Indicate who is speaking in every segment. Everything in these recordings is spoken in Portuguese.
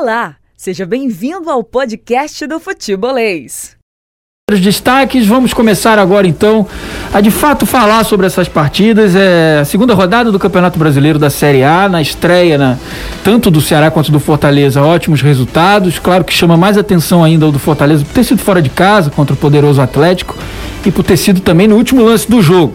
Speaker 1: Olá, seja bem-vindo ao podcast do Futebolês.
Speaker 2: Os destaques, vamos começar agora então a de fato falar sobre essas partidas. É a segunda rodada do Campeonato Brasileiro da Série A, na estreia na, tanto do Ceará quanto do Fortaleza, ótimos resultados. Claro que chama mais atenção ainda o do Fortaleza por ter sido fora de casa contra o poderoso Atlético e por ter sido também no último lance do jogo.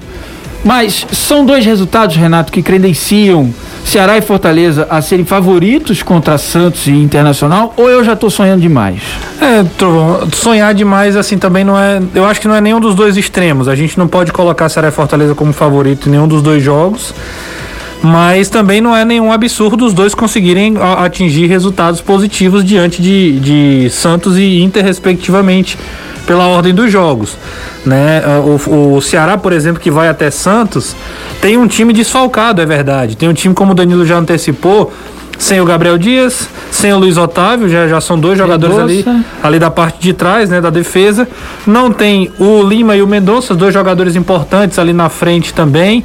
Speaker 2: Mas são dois resultados, Renato, que credenciam Ceará e Fortaleza a serem favoritos contra Santos e Internacional, ou eu já estou sonhando demais?
Speaker 3: É, sonhar demais assim também não é. Eu acho que não é nenhum dos dois extremos. A gente não pode colocar Ceará e Fortaleza como favorito em nenhum dos dois jogos. Mas também não é nenhum absurdo os dois conseguirem atingir resultados positivos diante de, de Santos e Inter, respectivamente pela ordem dos jogos. Né? O, o Ceará, por exemplo, que vai até Santos, tem um time desfalcado, é verdade. Tem um time, como o Danilo já antecipou, sem o Gabriel Dias, sem o Luiz Otávio, já, já são dois jogadores ali, ali da parte de trás, né, da defesa. Não tem o Lima e o Mendonça, dois jogadores importantes ali na frente também.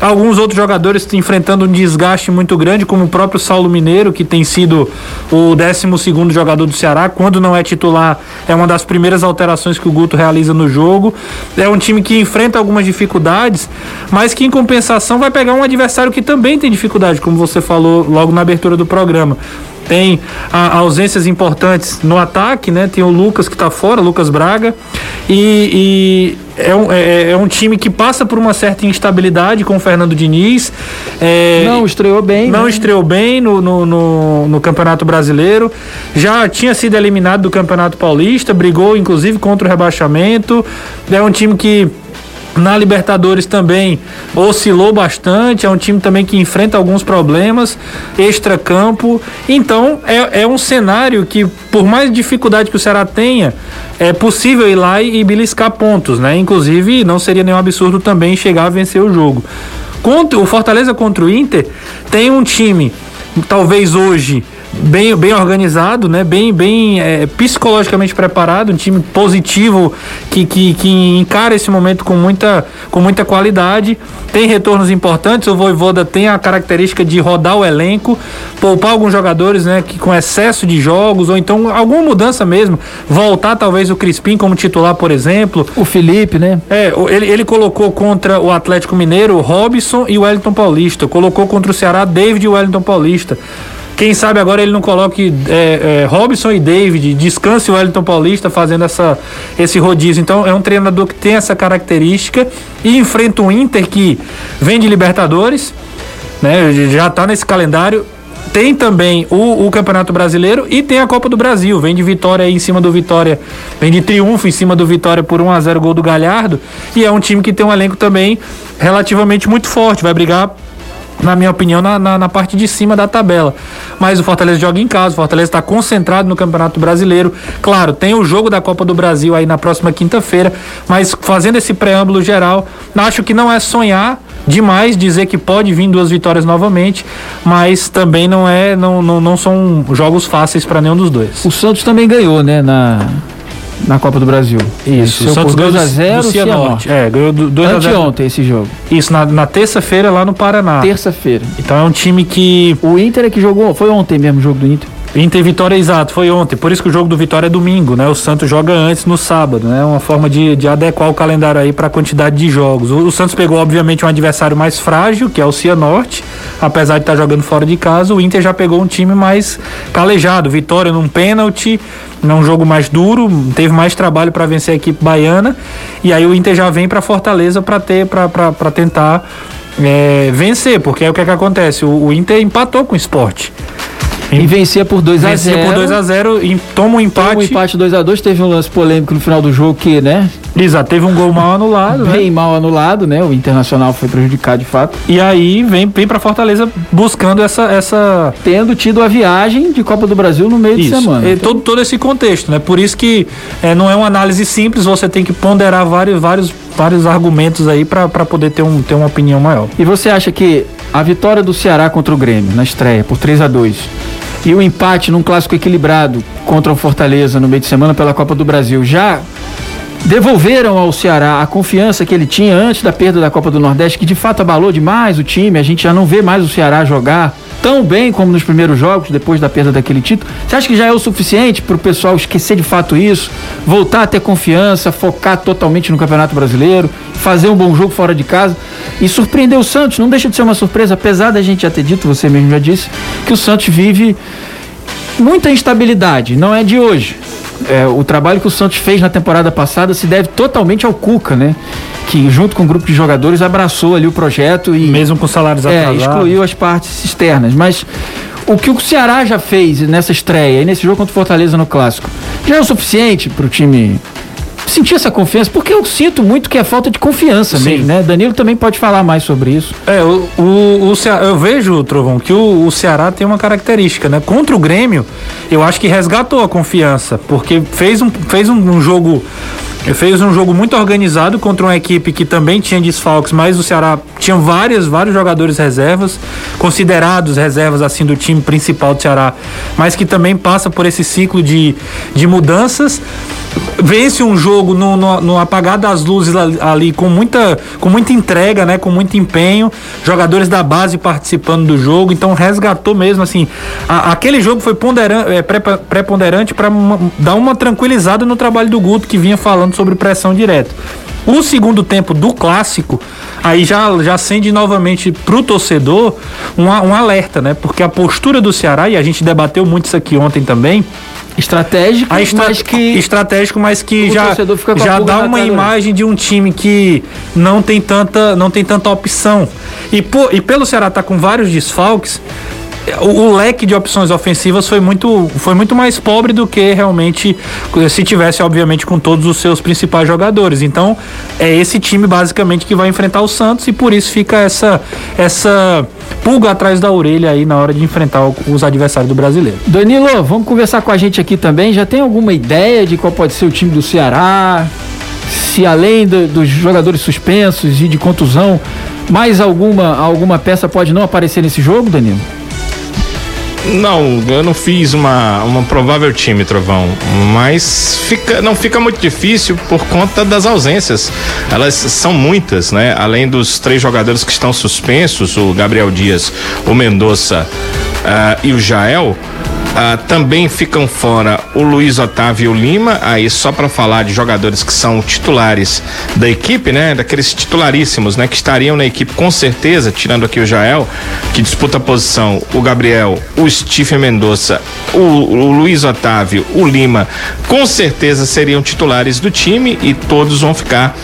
Speaker 3: Alguns outros jogadores enfrentando um desgaste muito grande, como o próprio Saulo Mineiro, que tem sido o 12 jogador do Ceará. Quando não é titular, é uma das primeiras alterações que o Guto realiza no jogo. É um time que enfrenta algumas dificuldades, mas que em compensação vai pegar um adversário que também tem dificuldade, como você falou logo na abertura do programa tem a, ausências importantes no ataque, né? Tem o Lucas que está fora, Lucas Braga, e é, um, é, é, um time que passa por uma certa instabilidade com o Fernando Diniz.
Speaker 2: É, não estreou bem.
Speaker 3: Não né? estreou bem no, no, no, no, Campeonato Brasileiro. Já tinha sido eliminado do Campeonato Paulista, brigou inclusive contra o rebaixamento. É um time que na Libertadores também oscilou bastante, é um time também que enfrenta alguns problemas extra-campo. Então é, é um cenário que, por mais dificuldade que o Ceará tenha, é possível ir lá e, e beliscar pontos, né? Inclusive, não seria nenhum absurdo também chegar a vencer o jogo. Contra, o Fortaleza contra o Inter tem um time, talvez hoje bem, bem organizado, né? Bem, bem é, psicologicamente preparado, um time positivo que, que, que encara esse momento com muita, com muita qualidade. Tem retornos importantes. O Voivoda tem a característica de rodar o elenco, poupar alguns jogadores, né? Que com excesso de jogos ou então alguma mudança mesmo, voltar talvez o Crispim como titular, por exemplo.
Speaker 2: O Felipe, né?
Speaker 3: É, ele, ele colocou contra o Atlético Mineiro o Robson e o Wellington Paulista. Colocou contra o Ceará David e o Wellington Paulista. Quem sabe agora ele não coloque é, é, Robson e David, descanse o Wellington Paulista fazendo essa, esse rodízio. Então é um treinador que tem essa característica e enfrenta um Inter que vem de Libertadores, né? Já está nesse calendário. Tem também o, o, Campeonato Brasileiro e tem a Copa do Brasil. Vem de vitória em cima do Vitória, vem de triunfo em cima do Vitória por 1 a 0 gol do Galhardo. E é um time que tem um elenco também relativamente muito forte. Vai brigar na minha opinião, na, na, na, parte de cima da tabela. Mas o Fortaleza joga em casa, o Fortaleza está concentrado no Campeonato Brasileiro. Claro, tem o jogo da Copa do Brasil aí na próxima quinta-feira, mas fazendo esse preâmbulo geral, acho que não é sonhar demais dizer que pode vir duas vitórias novamente, mas também não é, não, não, não são jogos fáceis para nenhum dos dois.
Speaker 2: O Santos também ganhou, né, na na Copa do Brasil.
Speaker 3: Isso, o Santos 2 a 0 do
Speaker 2: Cianorte. É, ganhou 2 a 0. ontem esse jogo.
Speaker 3: Isso, na, na terça-feira lá no Paraná.
Speaker 2: Terça-feira.
Speaker 3: Então é um time que.
Speaker 2: O Inter é que jogou. Foi ontem mesmo o jogo do Inter.
Speaker 3: Inter Vitória, exato, foi ontem. Por isso que o jogo do Vitória é domingo, né? O Santos joga antes no sábado, né? Uma forma de, de adequar o calendário aí para a quantidade de jogos. O, o, Santos pegou, obviamente, um adversário mais frágil, que é o Cianorte, apesar de estar tá jogando fora de casa. O Inter já pegou um time mais calejado. Vitória num pênalti, num jogo mais duro, teve mais trabalho para vencer a equipe baiana. E aí o Inter já vem para Fortaleza para ter, para tentar é, vencer, porque é o que, é que acontece. O, o Inter empatou com o esporte.
Speaker 2: E vencia por 2 a 0 Vencia
Speaker 3: por 2 a 0 e toma um empate. Toma um
Speaker 2: empate 2 a 2 teve um lance polêmico no final do jogo que, né?
Speaker 3: Exato, teve um gol mal anulado,
Speaker 2: né? Bem né? mal anulado, né? O Internacional foi prejudicado de fato.
Speaker 3: E aí vem, vem para Fortaleza buscando essa, essa.
Speaker 2: Tendo tido a viagem de Copa do Brasil no meio
Speaker 3: isso.
Speaker 2: de semana.
Speaker 3: E todo, todo esse contexto, né? Por isso que é, não é uma análise simples, você tem que ponderar vários, vários, vários argumentos aí para poder ter, um, ter uma opinião maior.
Speaker 2: E você acha que a vitória do Ceará contra o Grêmio na estreia por 3 a 2 e o empate num clássico equilibrado contra o Fortaleza no meio de semana pela Copa do Brasil já devolveram ao Ceará a confiança que ele tinha antes da perda da Copa do Nordeste, que de fato abalou demais o time. A gente já não vê mais o Ceará jogar tão bem como nos primeiros jogos, depois da perda daquele título. Você acha que já é o suficiente para o pessoal esquecer de fato isso, voltar a ter confiança, focar totalmente no Campeonato Brasileiro, fazer um bom jogo fora de casa e surpreender o Santos? Não deixa de ser uma surpresa, apesar da gente já ter dito, você mesmo já disse, que o Santos vive muita instabilidade, não é de hoje. É, o trabalho que o Santos fez na temporada passada se deve totalmente ao Cuca, né? Que junto com o um grupo de jogadores abraçou ali o projeto e
Speaker 3: mesmo com salários
Speaker 2: é,
Speaker 3: atrasados,
Speaker 2: excluiu as partes externas. Mas o que o Ceará já fez nessa estreia e nesse jogo contra o Fortaleza no clássico já é o suficiente para o time sentir essa confiança, porque eu sinto muito que é falta de confiança Sim. mesmo, né? Danilo também pode falar mais sobre isso.
Speaker 3: É, o, o, o Ceará, eu vejo, Trovão, que o, o, Ceará tem uma característica, né? Contra o Grêmio, eu acho que resgatou a confiança, porque fez um, fez um, um jogo fez um jogo muito organizado contra uma equipe que também tinha desfalques, mas o Ceará tinha várias, vários jogadores reservas, considerados reservas assim do time principal do Ceará, mas que também passa por esse ciclo de, de mudanças vence um jogo no, no, no, apagar das luzes ali com muita, com muita entrega, né? Com muito empenho, jogadores da base participando do jogo, então resgatou mesmo assim. A, aquele jogo foi ponderante, é, preponderante para dar uma tranquilizada no trabalho do Guto que vinha falando sobre pressão direta. O segundo tempo do clássico, aí já, já acende novamente pro torcedor um, um alerta, né? Porque a postura do Ceará, e a gente debateu muito isso aqui ontem também,
Speaker 2: Estratégico,
Speaker 3: estra mas que. Estratégico, mas que já, já dá uma imagem de um time que não tem tanta, não tem tanta opção. E, por, e pelo Ceará estar tá com vários desfalques, o, o, leque de opções ofensivas foi muito, foi muito mais pobre do que realmente se tivesse, obviamente, com todos os seus principais jogadores. Então, é esse time basicamente que vai enfrentar o Santos e por isso fica essa, essa pulga atrás da orelha aí na hora de enfrentar os adversários do brasileiro.
Speaker 2: Danilo, vamos conversar com a gente aqui também. Já tem alguma ideia de qual pode ser o time do Ceará? Se além do, dos jogadores suspensos e de contusão, mais alguma, alguma peça pode não aparecer nesse jogo, Danilo?
Speaker 4: Não, eu não fiz uma, uma provável time, Trovão, mas fica, não fica muito difícil por conta das ausências. Elas são muitas, né? Além dos três jogadores que estão suspensos, o Gabriel Dias, o Mendonça uh, e o Jael. Ah, também ficam fora o Luiz Otávio Lima, aí só para falar de jogadores que são titulares da equipe, né? Daqueles titularíssimos, né? Que estariam na equipe com certeza, tirando aqui o Jael, que disputa a posição, o Gabriel, o Stephen Mendonça, o, o Luiz Otávio, o Lima, com certeza seriam titulares do time e todos vão ficar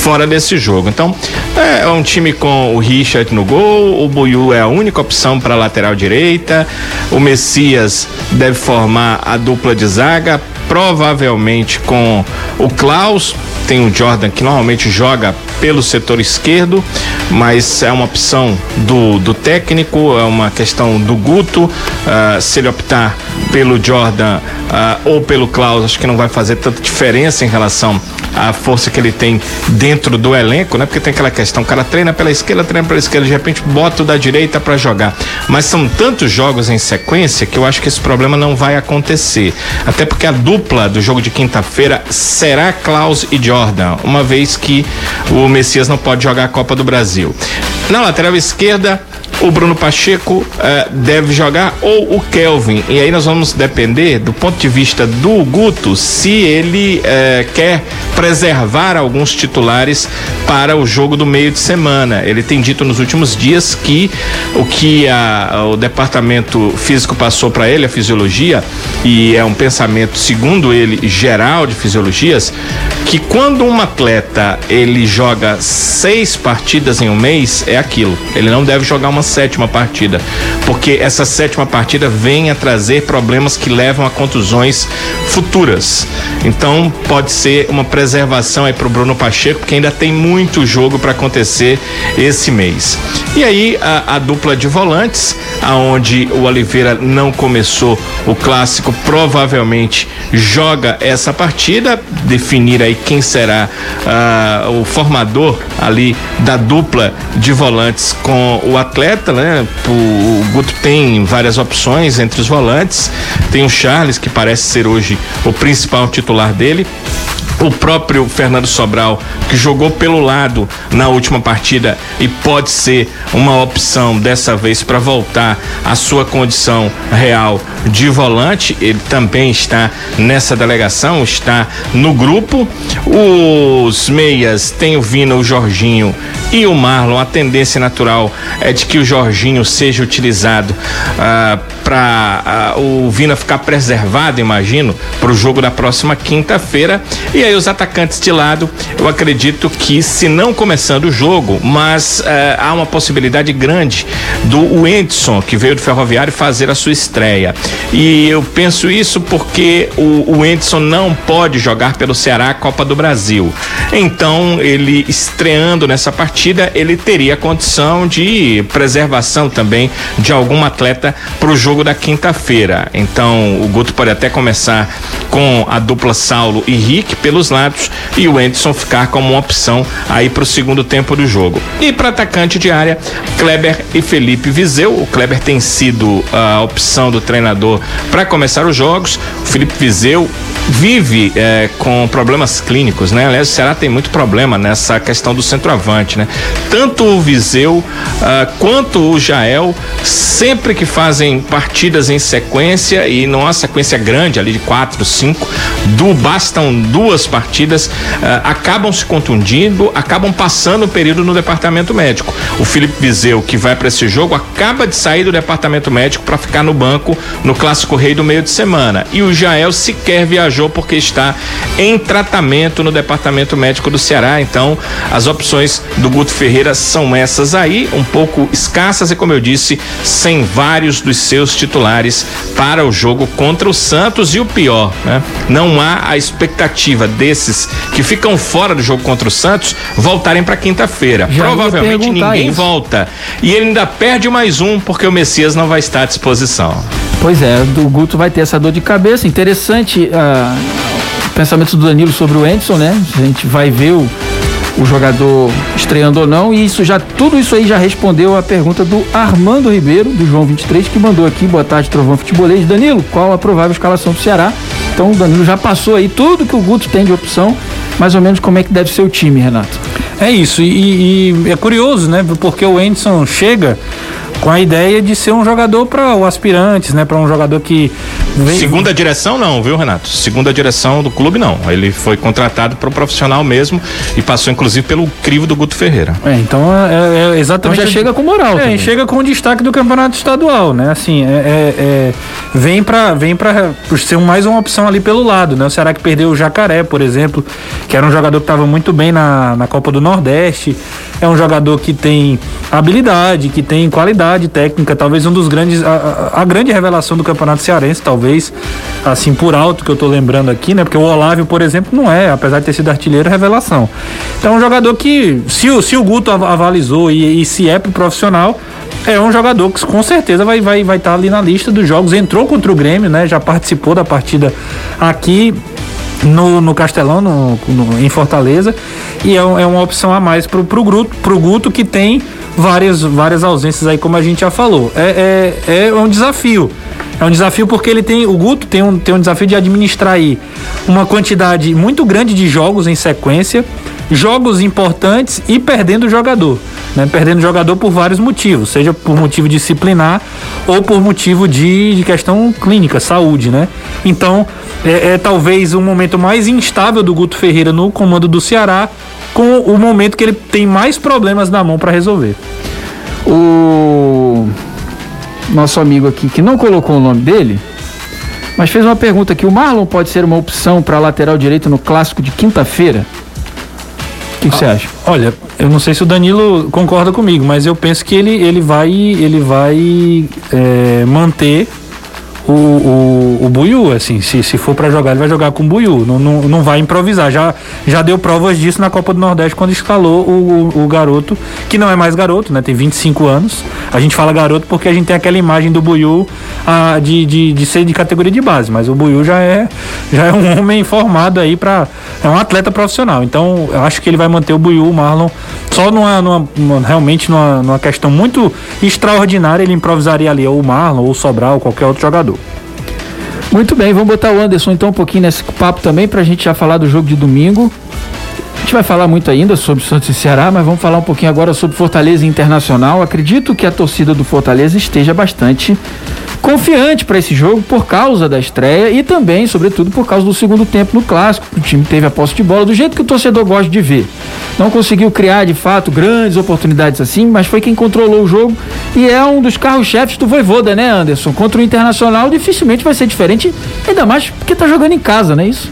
Speaker 4: fora desse jogo. Então, é um time com o Richard no gol, o Buiu é a única opção para lateral direita, o Messias deve formar a dupla de zaga, provavelmente com o Klaus. Tem o Jordan que normalmente joga pelo setor esquerdo, mas é uma opção do, do técnico, é uma questão do Guto. Uh, se ele optar pelo Jordan uh, ou pelo Klaus, acho que não vai fazer tanta diferença em relação à força que ele tem dentro do elenco, né? Porque tem aquela questão, o cara treina pela esquerda, treina pela esquerda, de repente bota o da direita para jogar. Mas são tantos jogos em sequência que eu acho que esse problema não vai acontecer. Até porque a dupla do jogo de quinta-feira será Klaus e Jordan, uma vez que o Messias não pode jogar a Copa do Brasil. Na lateral esquerda, o Bruno Pacheco uh, deve jogar ou o Kelvin. E aí nós vamos depender do ponto de vista do Guto se ele uh, quer preservar alguns titulares para o jogo do meio de semana. Ele tem dito nos últimos dias que o que a, o departamento físico passou para ele, a fisiologia, e é um pensamento, segundo ele, geral de fisiologias, que quando um atleta ele joga seis partidas em um mês, é aquilo. Ele não deve jogar uma sétima partida, porque essa sétima partida vem a trazer problemas que levam a contusões futuras. Então pode ser uma preservação aí para o Bruno Pacheco, porque ainda tem muito jogo para acontecer esse mês. E aí a, a dupla de volantes, aonde o Oliveira não começou o clássico, provavelmente joga essa partida, definir aí quem será uh, o formador ali da dupla de volantes com o atleta, né? O, Guto tem várias opções entre os volantes, tem o Charles que parece ser hoje o principal titular dele o próprio Fernando Sobral, que jogou pelo lado na última partida e pode ser uma opção dessa vez para voltar à sua condição real de volante. Ele também está nessa delegação, está no grupo. Os meias tem o Vina, o Jorginho e o Marlon. A tendência natural é de que o Jorginho seja utilizado ah, para ah, o Vina ficar preservado, imagino, para o jogo da próxima quinta-feira. E aí os atacantes de lado, eu acredito que se não começando o jogo, mas eh, há uma possibilidade grande do Wendson, que veio do Ferroviário, fazer a sua estreia. E eu penso isso porque o, o não pode jogar pelo Ceará a Copa do Brasil. Então, ele estreando nessa partida, ele teria condição de preservação também de algum atleta para o jogo da quinta-feira. Então, o Guto pode até começar com a dupla Saulo e Rick pelos lados e o Anderson ficar como uma opção aí para o segundo tempo do jogo. E para atacante de área, Kleber e Felipe Viseu. O Kleber tem sido a opção do treinador para começar os jogos. O Felipe Viseu vive é, com problemas clínicos, né? Aliás, o Ceará tem muito problema nessa questão do centroavante, né? Tanto o Viseu uh, quanto o Jael, sempre que fazem partidas em sequência e não há sequência grande ali de quatro, cinco, do bastam duas partidas, uh, acabam se contundindo, acabam passando o período no departamento médico. O Felipe Viseu, que vai para esse jogo, acaba de sair do departamento médico para ficar no banco no Clássico Rei do meio de semana. E o Jael sequer viajou porque está em tratamento no Departamento Médico do Ceará. Então, as opções do Guto Ferreira são essas aí, um pouco escassas e, como eu disse, sem vários dos seus titulares para o jogo contra o Santos. E o pior, né? Não há a expectativa desses que ficam fora do jogo contra o Santos voltarem para quinta-feira. Provavelmente ninguém isso. volta. E ele ainda perde mais um porque o Messias não vai estar à disposição.
Speaker 2: Pois é, o Guto vai ter essa dor de cabeça. Interessante o pensamento do Danilo sobre o Edson, né? A gente vai ver o, o jogador estreando ou não. E isso já, tudo isso aí já respondeu a pergunta do Armando Ribeiro, do João 23, que mandou aqui, boa tarde, Trovão Futebolês. Danilo, qual a provável escalação do Ceará? Então o Danilo já passou aí tudo que o Guto tem de opção, mais ou menos como é que deve ser o time, Renato.
Speaker 3: É isso, e, e é curioso, né? Porque o Edson chega com a ideia de ser um jogador para o aspirantes, né? Para um jogador que
Speaker 4: vem... segunda direção não, viu, Renato? Segunda direção do clube não. Ele foi contratado para o profissional mesmo e passou inclusive pelo crivo do Guto Ferreira.
Speaker 3: É, então é, é exatamente.
Speaker 2: Então já chega com moral.
Speaker 3: É, também. chega com o destaque do campeonato estadual, né? Assim, é, é, é vem para vem para ser mais uma opção ali pelo lado, né? O Ceará que perdeu o Jacaré, por exemplo, que era um jogador que estava muito bem na, na Copa do Nordeste. É um jogador que tem habilidade, que tem qualidade técnica, talvez um dos grandes, a, a, grande revelação do Campeonato Cearense, talvez, assim, por alto que eu tô lembrando aqui, né? Porque o Olávio, por exemplo, não é, apesar de ter sido artilheiro, revelação. Então é um jogador que, se o, se o Guto avalizou e, e se é pro profissional, é um jogador que com certeza vai estar vai, vai tá ali na lista dos jogos. Entrou contra o Grêmio, né? Já participou da partida aqui no, no Castelão, no, no, em Fortaleza, e é, é, uma opção a mais pro, pro, Guto, pro Guto que tem várias, várias ausências aí, como a gente já falou. É, é, é um desafio. É um desafio porque ele tem. O Guto tem um, tem um desafio de administrar aí uma quantidade muito grande de jogos em sequência, jogos importantes e perdendo o jogador. Né? Perdendo o jogador por vários motivos, seja por motivo disciplinar ou por motivo de, de questão clínica, saúde, né? Então, é, é talvez o momento mais instável do Guto Ferreira no comando do Ceará, com o momento que ele tem mais problemas na mão para resolver.
Speaker 2: O nosso amigo aqui, que não colocou o nome dele, mas fez uma pergunta aqui: o Marlon pode ser uma opção para lateral direito no clássico de quinta-feira? O que, você ah, acha?
Speaker 3: Olha, eu não sei se o Danilo concorda comigo, mas eu penso que ele, ele vai, ele vai é, manter o, o, o Buiu, assim, se, se for para jogar, ele vai jogar com o Buiu, não, não, não vai improvisar. Já, já deu provas disso na Copa do Nordeste quando escalou o, o, o garoto, que não é mais garoto, né? Tem 25 anos. A gente fala garoto porque a gente tem aquela imagem do Buiu a, de, de, de ser de categoria de base, mas o Buiu já é, já é um homem formado aí para É um atleta profissional. Então, eu acho que ele vai manter o Buiu, o Marlon, só numa, numa realmente numa, numa questão muito extraordinária, ele improvisaria ali ou o Marlon, ou o Sobral, ou qualquer outro jogador.
Speaker 2: Muito bem, vamos botar o Anderson então um pouquinho nesse papo também para a gente já falar do jogo de domingo. A gente vai falar muito ainda sobre Santos e Ceará, mas vamos falar um pouquinho agora sobre Fortaleza Internacional. Acredito que a torcida do Fortaleza esteja bastante confiante para esse jogo por causa da estreia e também, sobretudo, por causa do segundo tempo no clássico. O time teve a posse de bola do jeito que o torcedor gosta de ver. Não conseguiu criar de fato grandes oportunidades assim, mas foi quem controlou o jogo e é um dos carros-chefes do Voivoda, né, Anderson? Contra o Internacional dificilmente vai ser diferente, ainda mais porque tá jogando em casa, não é isso?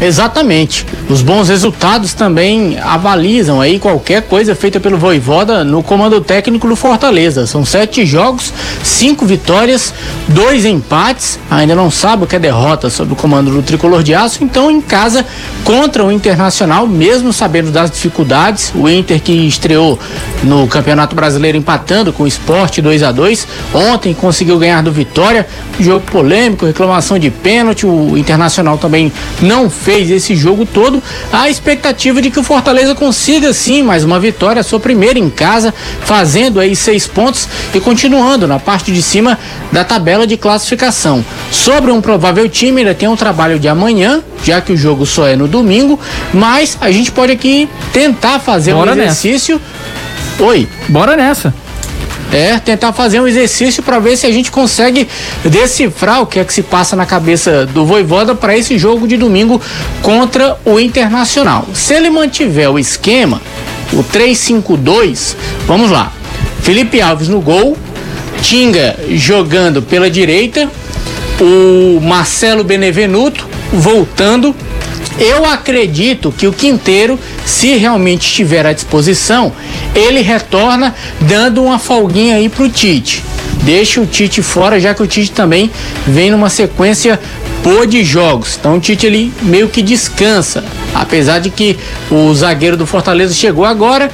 Speaker 5: Exatamente. Os bons resultados também avalizam aí qualquer coisa feita pelo Voivoda no comando técnico do Fortaleza. São sete jogos, cinco vitórias, dois empates. Ainda não sabe o que é derrota sob o comando do Tricolor de Aço. Então, em casa, contra o Internacional, mesmo sabendo das dificuldades, o Inter que estreou no Campeonato Brasileiro empatando com o Sport 2 a 2 Ontem conseguiu ganhar do Vitória. Jogo polêmico, reclamação de pênalti. O Internacional também não fez esse jogo todo, a expectativa de que o Fortaleza consiga sim mais uma vitória, sua primeira em casa, fazendo aí seis pontos e continuando na parte de cima da tabela de classificação. Sobre um provável time, ainda tem um trabalho de amanhã, já que o jogo só é no domingo, mas a gente pode aqui tentar fazer Bora um exercício.
Speaker 2: Nessa. Oi. Bora nessa.
Speaker 5: É, tentar fazer um exercício para ver se a gente consegue decifrar o que é que se passa na cabeça do Voivoda para esse jogo de domingo contra o Internacional. Se ele mantiver o esquema, o 3-5-2, vamos lá. Felipe Alves no gol, Tinga jogando pela direita, o Marcelo Benevenuto voltando eu acredito que o Quinteiro, se realmente estiver à disposição, ele retorna dando uma folguinha aí pro Tite. Deixa o Tite fora, já que o Tite também vem numa sequência boa de jogos. Então o Tite ele meio que descansa. Apesar de que o zagueiro do Fortaleza chegou agora,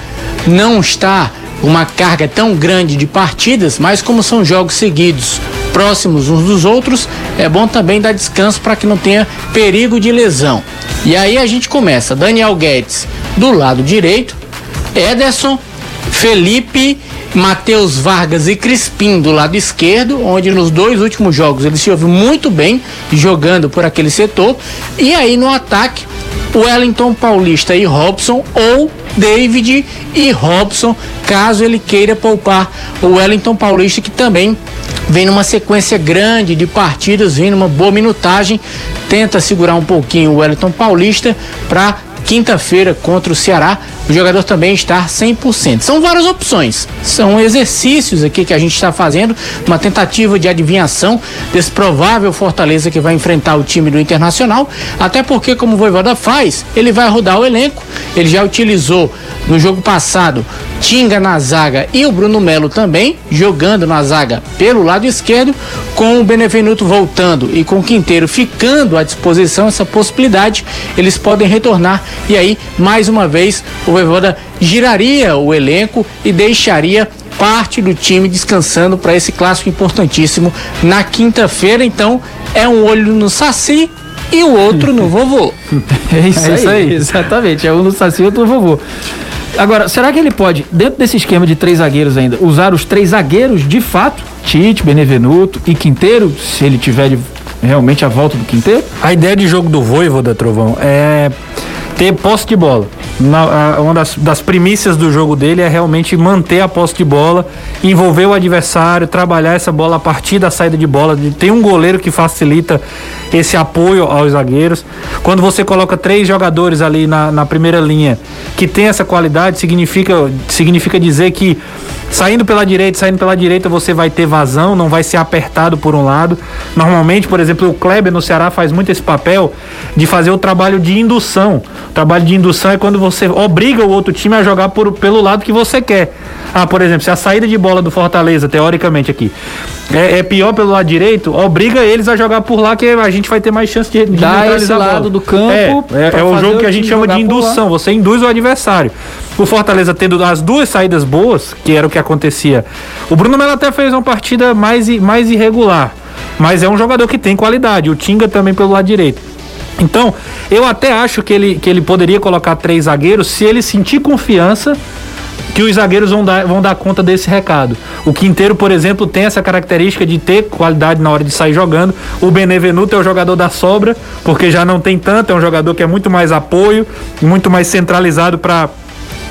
Speaker 5: não está uma carga tão grande de partidas, mas como são jogos seguidos próximos uns dos outros, é bom também dar descanso para que não tenha perigo de lesão. E aí a gente começa: Daniel Guedes do lado direito, Ederson, Felipe, Matheus Vargas e Crispim do lado esquerdo, onde nos dois últimos jogos ele se ouve muito bem jogando por aquele setor. E aí no ataque, Wellington Paulista e Robson ou David e Robson, caso ele queira poupar o Wellington Paulista, que também vem numa sequência grande de partidas, vem numa boa minutagem, tenta segurar um pouquinho o Wellington Paulista para quinta-feira contra o Ceará, o jogador também está 100%. São várias opções, são exercícios aqui que a gente está fazendo, uma tentativa de adivinhação desse provável Fortaleza que vai enfrentar o time do Internacional, até porque, como o Voivoda faz, ele vai rodar o elenco, ele já utilizou no jogo passado Tinga na zaga e o Bruno Melo também, jogando na zaga pelo lado esquerdo, com o Benevenuto voltando e com o Quinteiro ficando à disposição essa possibilidade, eles podem retornar e aí, mais uma vez, o Voivoda giraria o elenco e deixaria parte do time descansando para esse clássico importantíssimo na quinta-feira. Então, é um olho no Saci e o outro no vovô.
Speaker 2: É isso, é isso aí, aí, exatamente. É um no Saci e outro no vovô. Agora, será que ele pode, dentro desse esquema de três zagueiros ainda, usar os três zagueiros de fato? Tite, Benevenuto e Quinteiro, se ele tiver de, realmente a volta do Quinteiro?
Speaker 3: A ideia de jogo do Voivoda, Trovão, é ter posse de bola. Na, a, uma das, das primícias do jogo dele é realmente manter a posse de bola, envolver o adversário, trabalhar essa bola a partir da saída de bola. Tem um goleiro que facilita esse apoio aos zagueiros. Quando você coloca três jogadores ali na, na primeira linha que tem essa qualidade, significa, significa dizer que saindo pela direita, saindo pela direita, você vai ter vazão, não vai ser apertado por um lado. Normalmente, por exemplo, o Kleber no Ceará faz muito esse papel de fazer o trabalho de indução. O trabalho de indução é quando você obriga o outro time a jogar por, pelo lado que você quer. Ah, por exemplo, se a saída de bola do Fortaleza, teoricamente aqui, é, é pior pelo lado direito, obriga eles a jogar por lá que a gente vai ter mais chance de, de
Speaker 2: dar esse lado do campo.
Speaker 3: É, é, é o jogo que a gente chama de indução. Você induz o adversário. O Fortaleza tendo as duas saídas boas, que era o que acontecia. O Bruno Melo até fez uma partida mais, mais irregular, mas é um jogador que tem qualidade. O Tinga também pelo lado direito. Então, eu até acho que ele, que ele poderia colocar três zagueiros se ele sentir confiança que os zagueiros vão dar, vão dar conta desse recado. O Quinteiro, por exemplo, tem essa característica de ter qualidade na hora de sair jogando. O Benevenuto é o jogador da sobra, porque já não tem tanto, é um jogador que é muito mais apoio, muito mais centralizado para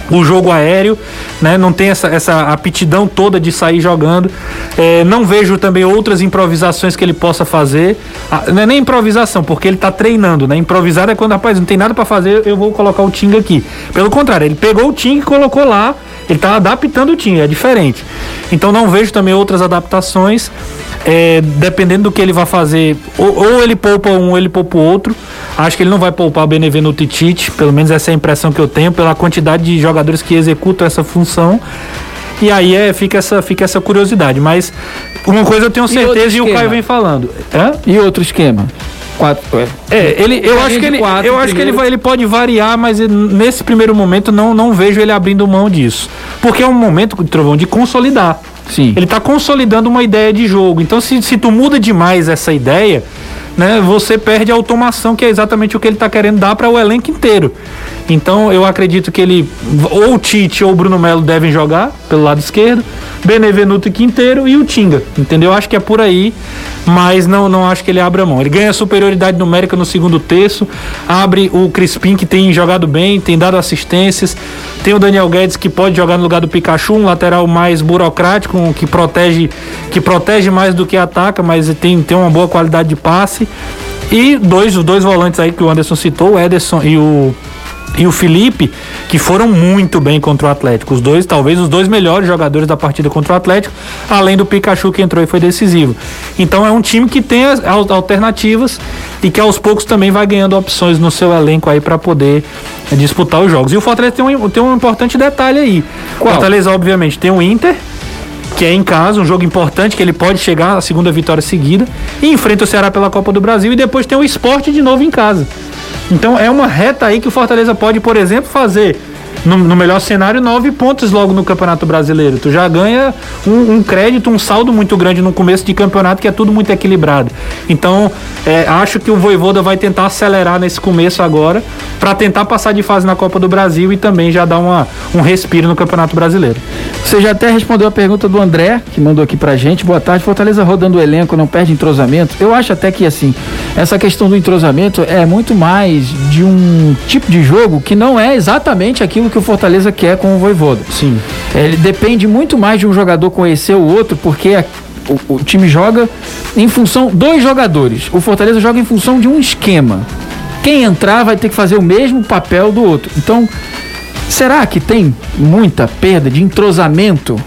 Speaker 3: o jogo aéreo, né? Não tem essa, essa aptidão toda de sair jogando. É, não vejo também outras improvisações que ele possa fazer. Ah, não é nem improvisação, porque ele está treinando, né? Improvisar é quando, rapaz, não tem nada para fazer, eu vou colocar o Ting aqui. Pelo contrário, ele pegou o Ting e colocou lá. Ele está adaptando o Ting, é diferente. Então não vejo também outras adaptações. É, dependendo do que ele vai fazer, ou, ou, ele poupa um, ou ele poupa o outro. Acho que ele não vai poupar o Benevenuto e Tite, pelo menos essa é a impressão que eu tenho, pela quantidade de jogadores que executam essa função. E aí é, fica, essa, fica essa curiosidade. Mas uma coisa eu tenho certeza e, e o Caio vem falando.
Speaker 2: É? E outro esquema?
Speaker 3: Quatro, é. é, ele, eu acho que ele, quatro, eu acho que ele, vai, ele pode variar, mas nesse primeiro momento não, não vejo ele abrindo mão disso. Porque é um momento, Trovão, de consolidar. Sim. Ele está consolidando uma ideia de jogo. Então, se, se tu muda demais essa ideia, né, você perde a automação, que é exatamente o que ele está querendo dar para o elenco inteiro. Então, eu acredito que ele, ou o Tite ou o Bruno Melo devem jogar pelo lado esquerdo, Benevenuto e Quinteiro e o Tinga, entendeu? Acho que é por aí, mas não, não acho que ele abra mão. Ele ganha superioridade numérica no segundo terço, abre o Crispim, que tem jogado bem, tem dado assistências, tem o Daniel Guedes, que pode jogar no lugar do Pikachu, um lateral mais burocrático, que protege, que protege mais do que ataca, mas tem, tem uma boa qualidade de passe. E dois, os dois volantes aí que o Anderson citou, o Ederson e o e o Felipe, que foram muito bem contra o Atlético. Os dois, talvez os dois melhores jogadores da partida contra o Atlético, além do Pikachu que entrou e foi decisivo. Então é um time que tem as alternativas e que aos poucos também vai ganhando opções no seu elenco aí para poder disputar os jogos. E o Fortaleza tem um, tem um importante detalhe aí. Qual? O Fortaleza, obviamente, tem o Inter, que é em casa, um jogo importante que ele pode chegar à segunda vitória seguida e enfrenta o Ceará pela Copa do Brasil e depois tem o esporte de novo em casa. Então é uma reta aí que o Fortaleza pode, por exemplo, fazer no, no, melhor cenário, nove pontos logo no Campeonato Brasileiro. Tu já ganha um, um, crédito, um saldo muito grande no começo de campeonato, que é tudo muito equilibrado. Então, é, acho que o Voivoda vai tentar acelerar nesse começo agora, para tentar passar de fase na Copa do Brasil e também já dar uma, um respiro no Campeonato Brasileiro.
Speaker 2: Você já até respondeu a pergunta do André, que mandou aqui pra gente. Boa tarde, Fortaleza rodando o elenco, não perde entrosamento. Eu acho até que, assim, essa questão do entrosamento é muito mais de um tipo de jogo que não é exatamente aquilo que o Fortaleza quer com o Voivoda.
Speaker 3: Sim.
Speaker 2: Ele depende muito mais de um jogador conhecer o outro, porque a, o, o time joga em função dos jogadores. O Fortaleza joga em função de um esquema. Quem entrar vai ter que fazer o mesmo papel do outro. Então, será que tem muita perda de entrosamento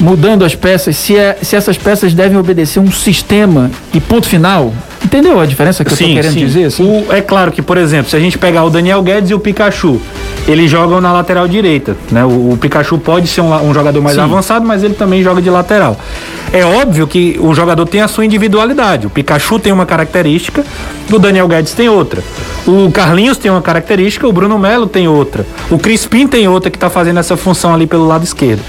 Speaker 2: mudando as peças, se, é, se essas peças devem obedecer um sistema e ponto final? Entendeu a diferença que sim, eu tô querendo sim. dizer? Assim?
Speaker 3: O, é claro que, por exemplo, se a gente pegar o Daniel Guedes e o Pikachu, eles jogam na lateral direita. Né? O, o Pikachu pode ser um, um jogador mais sim. avançado, mas ele também joga de lateral. É óbvio que o jogador tem a sua individualidade. O Pikachu tem uma característica, o Daniel Guedes tem outra. O Carlinhos tem uma característica, o Bruno Melo tem outra. O Crispim tem outra que está fazendo essa função ali pelo lado esquerdo.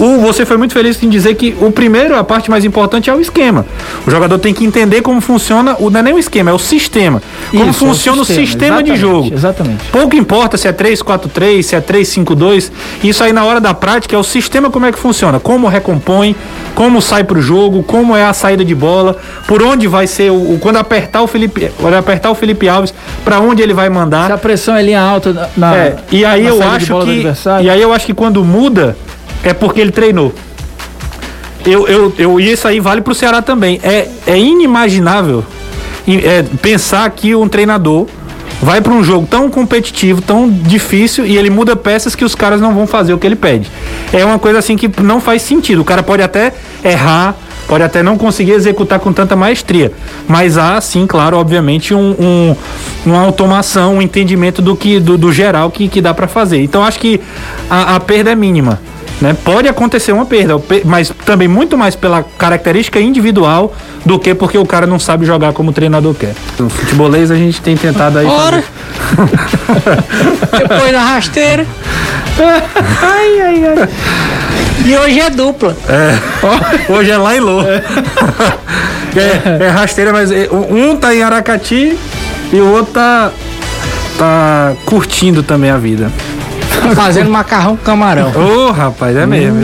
Speaker 3: O, você foi muito feliz em dizer que o primeiro, a parte mais importante é o esquema. O jogador tem que entender como funciona, o, não é nem o esquema, é o sistema. Como Isso, funciona o sistema, o sistema de jogo.
Speaker 2: Exatamente.
Speaker 3: Pouco importa se é 3-4-3, se é 3-5-2. Isso aí na hora da prática é o sistema como é que funciona. Como recompõe, como sai pro jogo, como é a saída de bola, por onde vai ser o, quando apertar o Felipe, quando apertar o Felipe Alves, para onde ele vai mandar. Se
Speaker 2: a pressão é linha alta na,
Speaker 3: é, e aí eu acho que e aí eu acho que quando muda é porque ele treinou. Eu, eu, eu, e isso aí vale para o Ceará também. É, é inimaginável é, pensar que um treinador vai para um jogo tão competitivo, tão difícil e ele muda peças que os caras não vão fazer o que ele pede. É uma coisa assim que não faz sentido. O cara pode até errar, pode até não conseguir executar com tanta maestria, mas há sim, claro, obviamente um, um uma automação, um entendimento do que do, do geral que, que dá para fazer. Então acho que a, a perda é mínima. Né? Pode acontecer uma perda, mas também muito mais pela característica individual do que porque o cara não sabe jogar como o treinador quer. No futebolês a gente tem tentado aí.
Speaker 5: Ora! Depois da rasteira.
Speaker 2: ai, ai, ai.
Speaker 5: E hoje é dupla.
Speaker 3: É. Hoje é lá em Lô. É. É, é rasteira, mas é, um tá em Aracati e o outro tá, tá curtindo também a vida.
Speaker 5: Fazendo macarrão com camarão.
Speaker 3: Ô, rapaz, é mesmo,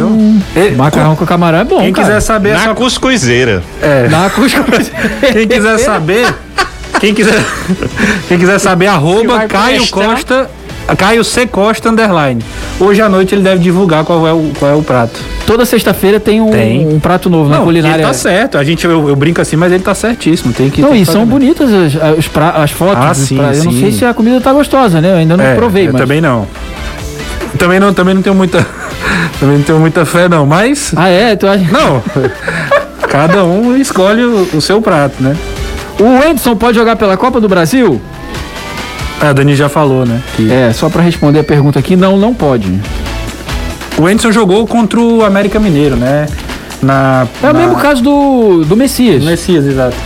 Speaker 3: viu? E-
Speaker 2: Macarrão com camarão é bom,
Speaker 3: Quem
Speaker 2: cara.
Speaker 3: quiser saber
Speaker 4: Na
Speaker 3: essa
Speaker 4: cuscuzeira.
Speaker 3: é,
Speaker 2: cuscuz.
Speaker 3: quem quiser saber, quem quiser, quem quiser saber arroba
Speaker 5: vai
Speaker 3: Caio
Speaker 5: prestar.
Speaker 3: Costa, Caio C Costa underline. Hoje à noite ele deve divulgar qual é o, qual é o prato.
Speaker 2: Toda sexta-feira tem um,
Speaker 3: Tem.
Speaker 2: um prato novo na culinária.
Speaker 3: ele tá certo. A gente eu, eu brinco assim, mas ele tá certíssimo. Tem que
Speaker 2: Não,
Speaker 3: tem
Speaker 2: e
Speaker 3: que
Speaker 2: são
Speaker 3: fazer.
Speaker 2: bonitas as, as, pra- as fotos.
Speaker 3: Ah,
Speaker 2: dos
Speaker 3: sim,
Speaker 2: pra- Eu não
Speaker 3: sim.
Speaker 2: sei se a comida tá gostosa, né? Eu ainda não
Speaker 3: É,
Speaker 2: provei,
Speaker 3: eu
Speaker 2: mas.
Speaker 3: também não. Também não, também não tenho muita, também não tenho muita fé não, mas
Speaker 2: Ah, é? Tu acha...
Speaker 3: não. Cada um escolhe o, o seu prato, né?
Speaker 2: O Edson pode jogar pela Copa do Brasil?
Speaker 3: A Dani já falou, né? que-
Speaker 2: É, só pra responder a pergunta aqui, não, não pode.
Speaker 3: O Anderson jogou contra o América Mineiro, né? Na,
Speaker 2: É o
Speaker 3: na-
Speaker 2: mesmo caso do, do Messias.
Speaker 3: Messias, exato.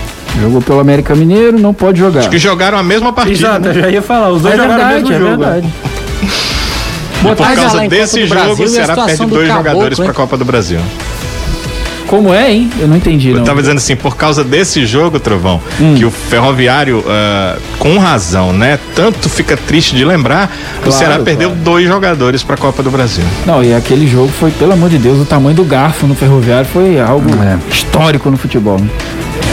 Speaker 2: Jogou pelo América Mineiro, não pode jogar.
Speaker 4: Que jogaram a mesma partida.
Speaker 3: Exato,
Speaker 4: né?
Speaker 3: eu já ia falar. Os dois
Speaker 2: É
Speaker 3: jogaram
Speaker 2: verdade,
Speaker 3: o mesmo
Speaker 2: é
Speaker 3: jogo.
Speaker 2: verdade.
Speaker 4: Por causa desse jogo, o
Speaker 5: a
Speaker 4: Ceará perde
Speaker 5: do
Speaker 4: dois
Speaker 5: Caboclo,
Speaker 4: jogadores para a Copa do Brasil.
Speaker 2: Como é, hein? Eu não entendi,
Speaker 4: Eu
Speaker 2: não.
Speaker 4: tava dizendo assim, por causa desse jogo, Trovão,
Speaker 2: Hum.
Speaker 4: que o Ferroviário, ah, com razão, né? Tanto fica triste de lembrar, o
Speaker 2: Claro,
Speaker 4: Ceará perdeu
Speaker 2: claro.
Speaker 4: dois jogadores para a Copa do Brasil.
Speaker 2: Não, e aquele jogo foi, pelo amor de Deus, o tamanho do garfo no ferroviário foi algo
Speaker 3: É.
Speaker 2: histórico no futebol.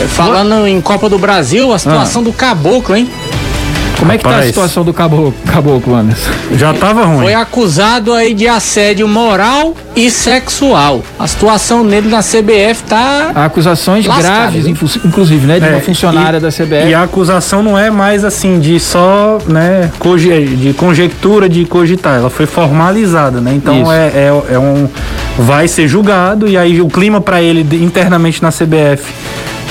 Speaker 5: Falando em Copa do Brasil, a situação do Caboclo, hein?
Speaker 2: Como é que tá a
Speaker 3: Rapaz.
Speaker 2: situação do caboclo, caboclo Anderson?
Speaker 3: Já tava ruim.
Speaker 5: Foi acusado aí de assédio moral e sexual. A situação nele na CBF tá.
Speaker 2: Acusações
Speaker 5: Lascado,
Speaker 2: graves,
Speaker 5: viu?
Speaker 2: inclusive, né, de
Speaker 3: É,
Speaker 2: uma funcionária
Speaker 3: e-
Speaker 2: da CBF.
Speaker 3: E a acusação não é mais assim de só, né, de conjectura de cogitar, ela foi formalizada, né? Então é, é, é um vai ser julgado e aí o clima para ele internamente na CBF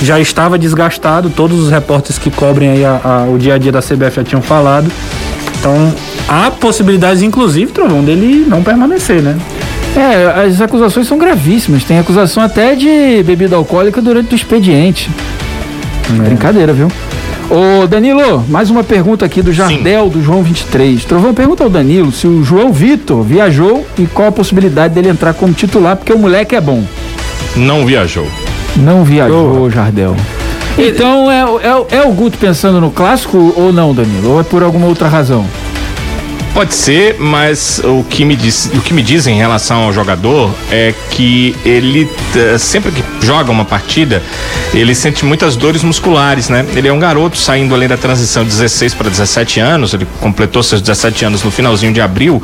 Speaker 3: já estava desgastado, todos os repórteres que cobrem aí a- a- o dia a dia da CBF já tinham falado. Então, há possibilidades inclusive, Trovão, dele não permanecer, né?
Speaker 2: É, as acusações são gravíssimas. Tem acusação até de bebida alcoólica durante o expediente. Brincadeira, viu? Ô Danilo, mais uma pergunta aqui do Jardel, do João 23. Trovão, pergunta ao Danilo se o João Vitor viajou e qual a possibilidade dele entrar como titular, porque o moleque é bom.
Speaker 4: Não viajou.
Speaker 2: Não viajou, Jardel. Então é, o- é, é o Guto pensando no clássico ou não, Danilo? Ou é por alguma outra razão?
Speaker 4: Pode ser, mas o que me diz, o que me dizem em relação ao jogador é que ele sempre que joga uma partida, ele sente muitas dores musculares, né? Ele é um garoto saindo além da transição de 16 para 17 anos, ele completou seus 17 anos no finalzinho de abril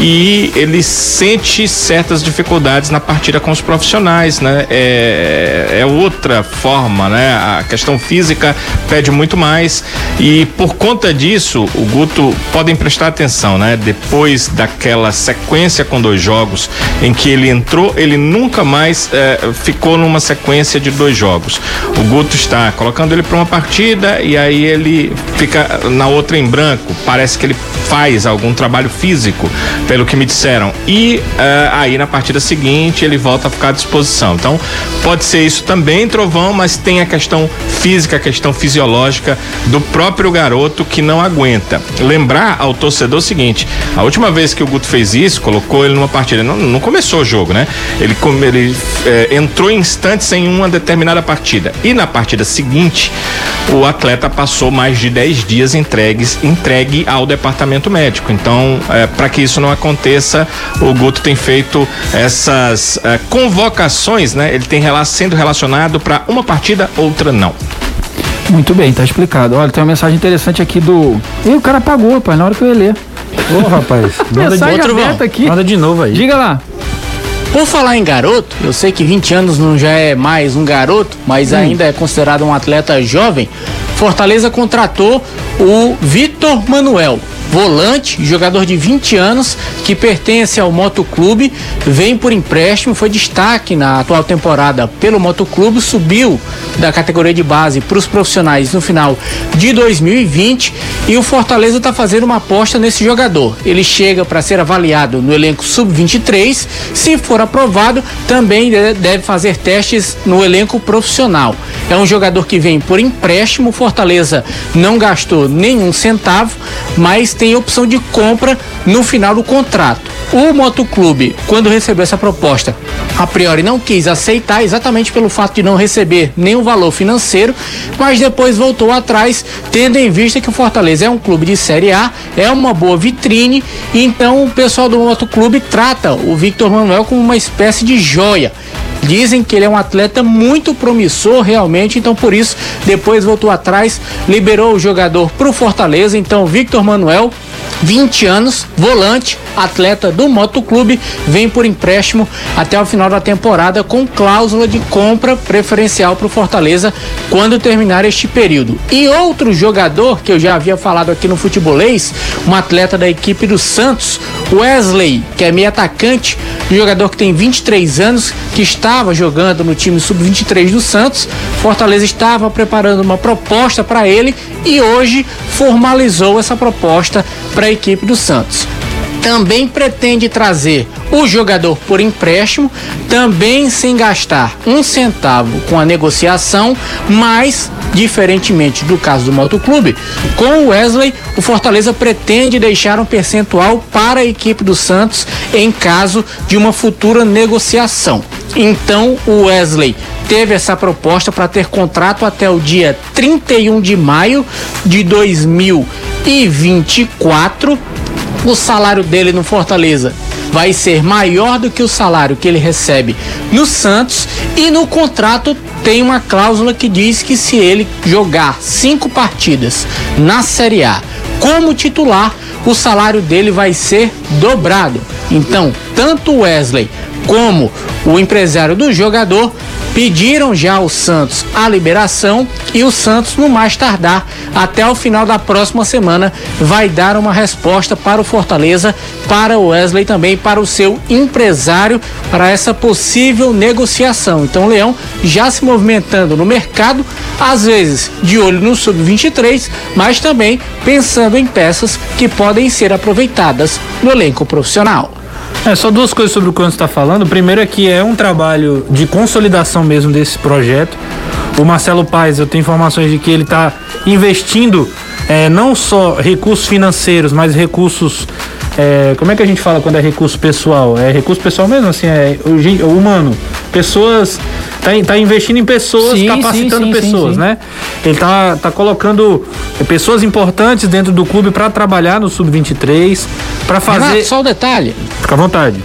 Speaker 4: e ele sente certas dificuldades na partida com os profissionais, né? É, é outra forma, né? A questão física pede muito mais e por conta disso, o Guto podem prestar atenção, né? Depois daquela sequência com dois jogos em que ele entrou, ele nunca mais eh, ficou numa sequência de dois jogos. O Guto está colocando ele para uma partida e aí ele fica na outra em branco. Parece que ele faz algum trabalho físico, pelo que me disseram. E eh, aí na partida seguinte ele volta a ficar à disposição. Então pode ser isso também, Trovão, mas tem a questão física, a questão fisiológica do próprio garoto que não aguenta. Lembrar ao torcedor o seguinte: a última vez que o Guto fez isso, colocou ele numa partida, não, não começou o jogo, né? Ele, ele eh, entrou em instantes em uma determinada partida. E na partida seguinte, o atleta passou mais de 10 dias entregues, entregue ao departamento médico. Então, para que isso não aconteça, o Guto tem feito essas eh, convocações, né? Ele tem sendo relacionado para uma partida, outra não.
Speaker 2: Muito bem, tá explicado. Olha, tem uma mensagem interessante aqui do. Ih, o cara apagou, rapaz, na hora que eu ia ler.
Speaker 3: Ô, rapaz, manda de,
Speaker 5: outro, Val.
Speaker 2: aqui.
Speaker 3: manda de novo aí.
Speaker 2: Diga lá.
Speaker 5: Por falar em garoto, eu sei que 20 anos não já é mais um garoto, mas ainda é considerado um atleta jovem. Fortaleza contratou o Vitor Manuel, volante, jogador de 20 anos, que pertence ao Motoclube, vem por empréstimo, foi destaque na atual temporada pelo Motoclube, subiu da categoria de base para os profissionais no final de 2020 e o Fortaleza está fazendo uma aposta nesse jogador. Ele chega para ser avaliado no elenco sub-23, se for aprovado, também de- deve fazer testes no elenco profissional. É um jogador que vem por empréstimo, Fortaleza não gastou nenhum centavo, mas tem têm opção de compra no final do contrato. O motoclube, quando recebeu essa proposta, a priori não quis aceitar, exatamente pelo fato de não receber nenhum valor financeiro, mas depois voltou atrás, tendo em vista que o Fortaleza é um clube de Série A, é uma boa vitrine, então o pessoal do motoclube trata o Victor Manuel como uma espécie de joia. Dizem que ele é um atleta muito promissor realmente, então por isso depois voltou atrás, liberou o jogador para o Fortaleza. Então Victor Manuel 20 anos, volante, atleta do Motoclube, vem por empréstimo até o final da temporada com cláusula de compra preferencial para o Fortaleza quando terminar este período. E outro jogador que eu já havia falado aqui no futebolês, um atleta da equipe do Santos, Wesley, que é meio atacante, jogador que tem 23 anos, que estava jogando no time sub-23 do Santos. Fortaleza estava preparando uma proposta para ele e hoje formalizou essa proposta para a equipe do Santos. Também pretende trazer o jogador por empréstimo, também sem gastar um centavo com a negociação, mas, diferentemente do caso do Motoclube, com o Wesley, o Fortaleza pretende deixar um percentual para a equipe do Santos em caso de uma futura negociação. Então, o Wesley teve essa proposta para ter contrato até o dia 31 de maio de 2024. O salário dele no Fortaleza vai ser maior do que o salário que ele recebe no Santos e no contrato tem uma cláusula que diz que se ele jogar cinco partidas na Série A como titular, o salário dele vai ser dobrado. Então, tanto Wesley como o empresário do jogador pediram já ao Santos a liberação e o Santos, no mais tardar, até o final da próxima semana, vai dar uma resposta para o Fortaleza, para o Wesley também, para o seu empresário, para essa possível negociação. Então, o Leão já se movimentando no mercado, às vezes de olho no sub-23, mas também pensando em peças que podem ser aproveitadas no elenco profissional.
Speaker 3: É, só duas coisas sobre o que você está falando. O primeiro é que é um trabalho de consolidação mesmo desse projeto. O Marcelo Paes, eu tenho informações de que ele está investindo é, não só recursos financeiros, mas recursos. É, como é que a gente fala quando é recurso pessoal? É recurso pessoal mesmo, assim, é humano. Pessoas tá, tá investindo em pessoas, sim, capacitando sim, sim, pessoas, né? Ele tá, tá colocando pessoas importantes dentro do clube para trabalhar no sub-23, para fazer. Renato,
Speaker 5: só o um detalhe.
Speaker 3: Fica à vontade.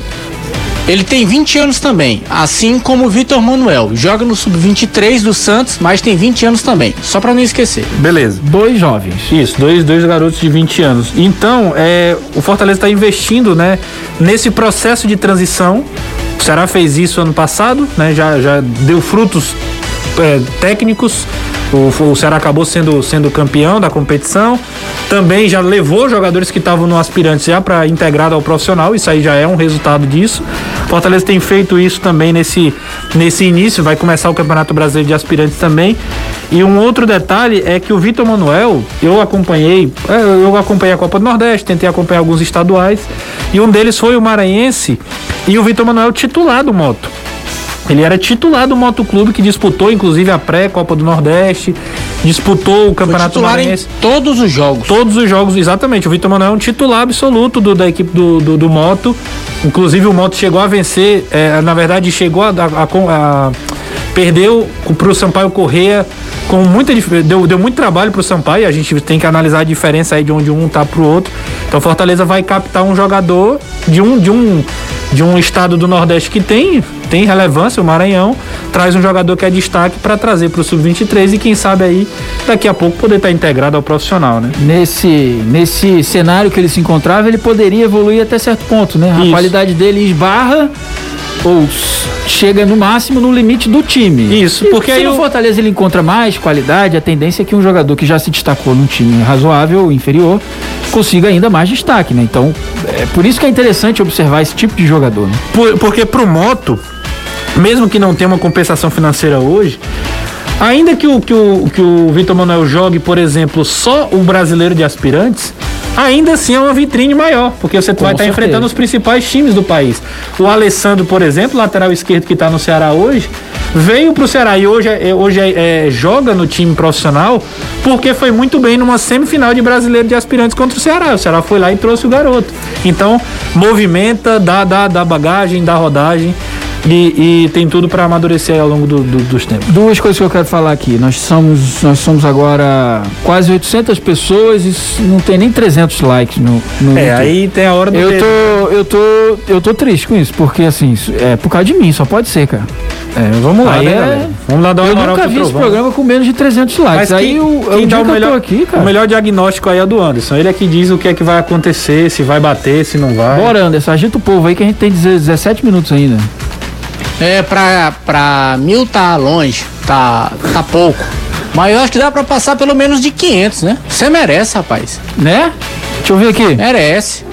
Speaker 5: Ele tem 20 anos também, assim como o Vitor Manuel. Joga no sub-23 do Santos, mas tem 20 anos também. Só para não esquecer.
Speaker 3: Beleza. Dois jovens. Isso, dois, dois garotos de 20 anos. Então, é, o Fortaleza está investindo, né, nesse processo de transição o Ceará fez isso ano passado, né? Já, já deu frutos é, técnicos. O, o Ceará acabou sendo, sendo campeão da competição. Também já levou jogadores que estavam no aspirante já para integrado ao profissional. Isso aí já é um resultado disso. Fortaleza tem feito isso também nesse, nesse início. Vai começar o Campeonato Brasileiro de Aspirantes também. E um outro detalhe é que o Vitor Manuel, eu acompanhei, é, eu acompanhei a Copa do Nordeste, tentei acompanhar alguns estaduais, e um deles foi o Maranhense, e o Vitor Manuel titular do moto. Ele era titular do Motoclube que disputou inclusive a pré-Copa do Nordeste, disputou o Campeonato Maranhense.
Speaker 5: todos os jogos.
Speaker 3: Todos os jogos, exatamente. O Vitor Manuel é um titular absoluto do, da equipe do, do, do, Moto. Inclusive o Moto chegou a vencer, é, na verdade chegou a, a, a, a perdeu para o Sampaio Correia com muita deu, deu muito trabalho para o Sampaio. A gente tem que analisar a diferença aí de onde um tá para o outro. Então Fortaleza vai captar um jogador de um de um de um estado do Nordeste que tem tem relevância, o Maranhão traz um jogador que é destaque para trazer para o sub-23 e quem sabe aí daqui a pouco poder estar tá integrado ao profissional, né?
Speaker 2: Nesse nesse cenário que ele se encontrava, ele poderia evoluir até certo ponto, né? A Isso. qualidade dele esbarra ou chega no máximo no limite do time.
Speaker 3: Isso, porque
Speaker 2: se
Speaker 3: aí
Speaker 2: no Fortaleza ele encontra mais qualidade, a tendência é que um jogador que já se destacou num time razoável, inferior, consiga ainda mais destaque, né? Então, é por isso que é interessante observar esse tipo de jogador, né?
Speaker 3: Por, porque pro Moto, mesmo que não tenha uma compensação financeira hoje, ainda que o, que o, que o Vitor Manuel jogue, por exemplo, só o brasileiro de aspirantes, ainda assim é uma vitrine maior, porque você Com vai estar tá enfrentando os principais times do país. O Alessandro, por exemplo, lateral esquerdo que está no Ceará hoje, veio pro Ceará e hoje, é, hoje é, é, joga no time profissional porque foi muito bem numa semifinal de brasileiro de aspirantes contra o Ceará. O Ceará foi lá e trouxe o garoto. Então, movimenta, dá, dá, dá bagagem, dá rodagem. E, e tem tudo para amadurecer ao longo do, do, dos tempos.
Speaker 2: Duas coisas que eu quero falar aqui. Nós somos, nós somos agora quase 800 pessoas e não tem nem 300 likes no, no
Speaker 3: É, YouTube. aí tem a hora do
Speaker 2: eu tô, eu tô, eu tô triste com isso, porque assim, é por causa de mim, só pode ser, cara.
Speaker 3: É, vamos lá,
Speaker 2: aí
Speaker 3: né, galera? Vamos lá dar uma
Speaker 2: Eu nunca vi esse programa com menos de 300 likes.
Speaker 3: Mas
Speaker 2: aí
Speaker 3: quem,
Speaker 2: o,
Speaker 3: quem dá o melhor,
Speaker 2: aqui, cara.
Speaker 3: o melhor diagnóstico aí é do Anderson. Ele é que diz o que é que vai acontecer, se vai bater, se não vai.
Speaker 2: Bora, Anderson, agita o povo aí que a gente tem 17 minutos ainda.
Speaker 5: É, pra, pra mil tá longe, tá, tá pouco. Mas eu acho que dá pra passar pelo menos de 500, né? Você merece, rapaz.
Speaker 2: Né? Deixa eu ver aqui.
Speaker 5: Merece.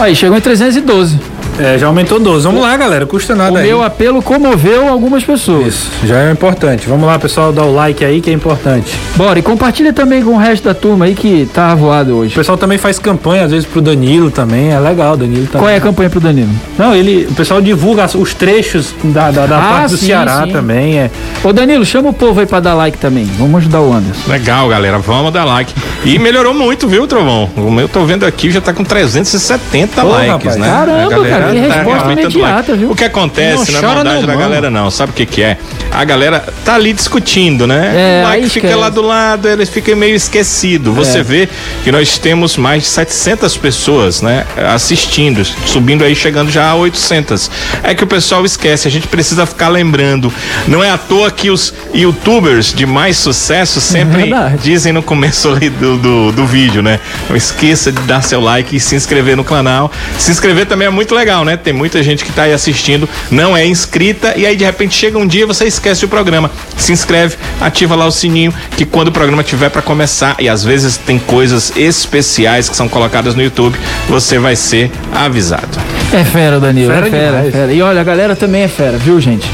Speaker 2: Aí, chegou em 312.
Speaker 3: É, já aumentou 12. Vamos lá, galera. Custa nada
Speaker 2: O
Speaker 3: aí.
Speaker 2: meu apelo comoveu algumas pessoas.
Speaker 3: Isso, já é importante. Vamos lá, pessoal, dar o like aí que é importante.
Speaker 2: Bora, e compartilha também com o resto da turma aí que tá voado
Speaker 3: O
Speaker 2: hoje.
Speaker 3: pessoal também faz campanha, às vezes, pro Danilo também. É legal, Danilo também.
Speaker 2: Qual é a campanha pro Danilo?
Speaker 3: Não, ele, o pessoal divulga os trechos da, da, da
Speaker 2: Ah,
Speaker 3: parte do
Speaker 2: sim,
Speaker 3: Ceará
Speaker 2: sim.
Speaker 3: também. É.
Speaker 2: Ô Danilo, chama o povo aí pra dar like também. Vamos ajudar o Anderson.
Speaker 4: Legal, galera. Vamos dar like. E melhorou muito, viu, Trovão? O meu tô vendo aqui já tá com 370
Speaker 3: Ô,
Speaker 4: likes,
Speaker 3: rapaz.
Speaker 4: né?
Speaker 2: Caramba, cara,
Speaker 4: tá
Speaker 2: resposta
Speaker 4: dando
Speaker 2: imediata, viu?
Speaker 4: O que acontece,
Speaker 5: Não
Speaker 4: é
Speaker 5: chora
Speaker 4: maldade
Speaker 5: não,
Speaker 4: da
Speaker 5: mano.
Speaker 4: galera, não. Sabe o que que é? A galera tá ali discutindo, né?
Speaker 2: É,
Speaker 4: o like fica lá do lado, ele fica meio esquecido. Você
Speaker 2: É.
Speaker 4: vê que nós temos mais de 700 pessoas, né? Assistindo, subindo aí, chegando já a 800. É que o pessoal esquece, a gente precisa ficar lembrando. Não é à toa que os youtubers de mais sucesso sempre
Speaker 2: verdade.
Speaker 4: dizem no começo ali do, do, do vídeo, né? Não esqueça de dar seu like e se inscrever no canal. Se inscrever também é muito legal, né? Tem muita gente que tá aí assistindo, não é inscrita e aí de repente chega um dia você esquece o programa. Se inscreve, ativa lá o sininho que quando o programa tiver para começar e às vezes tem coisas especiais que são colocadas no YouTube, você vai ser avisado.
Speaker 2: É fera, Danilo.
Speaker 3: Fera
Speaker 2: é fera, é fera. E olha, a galera também é fera, viu, gente?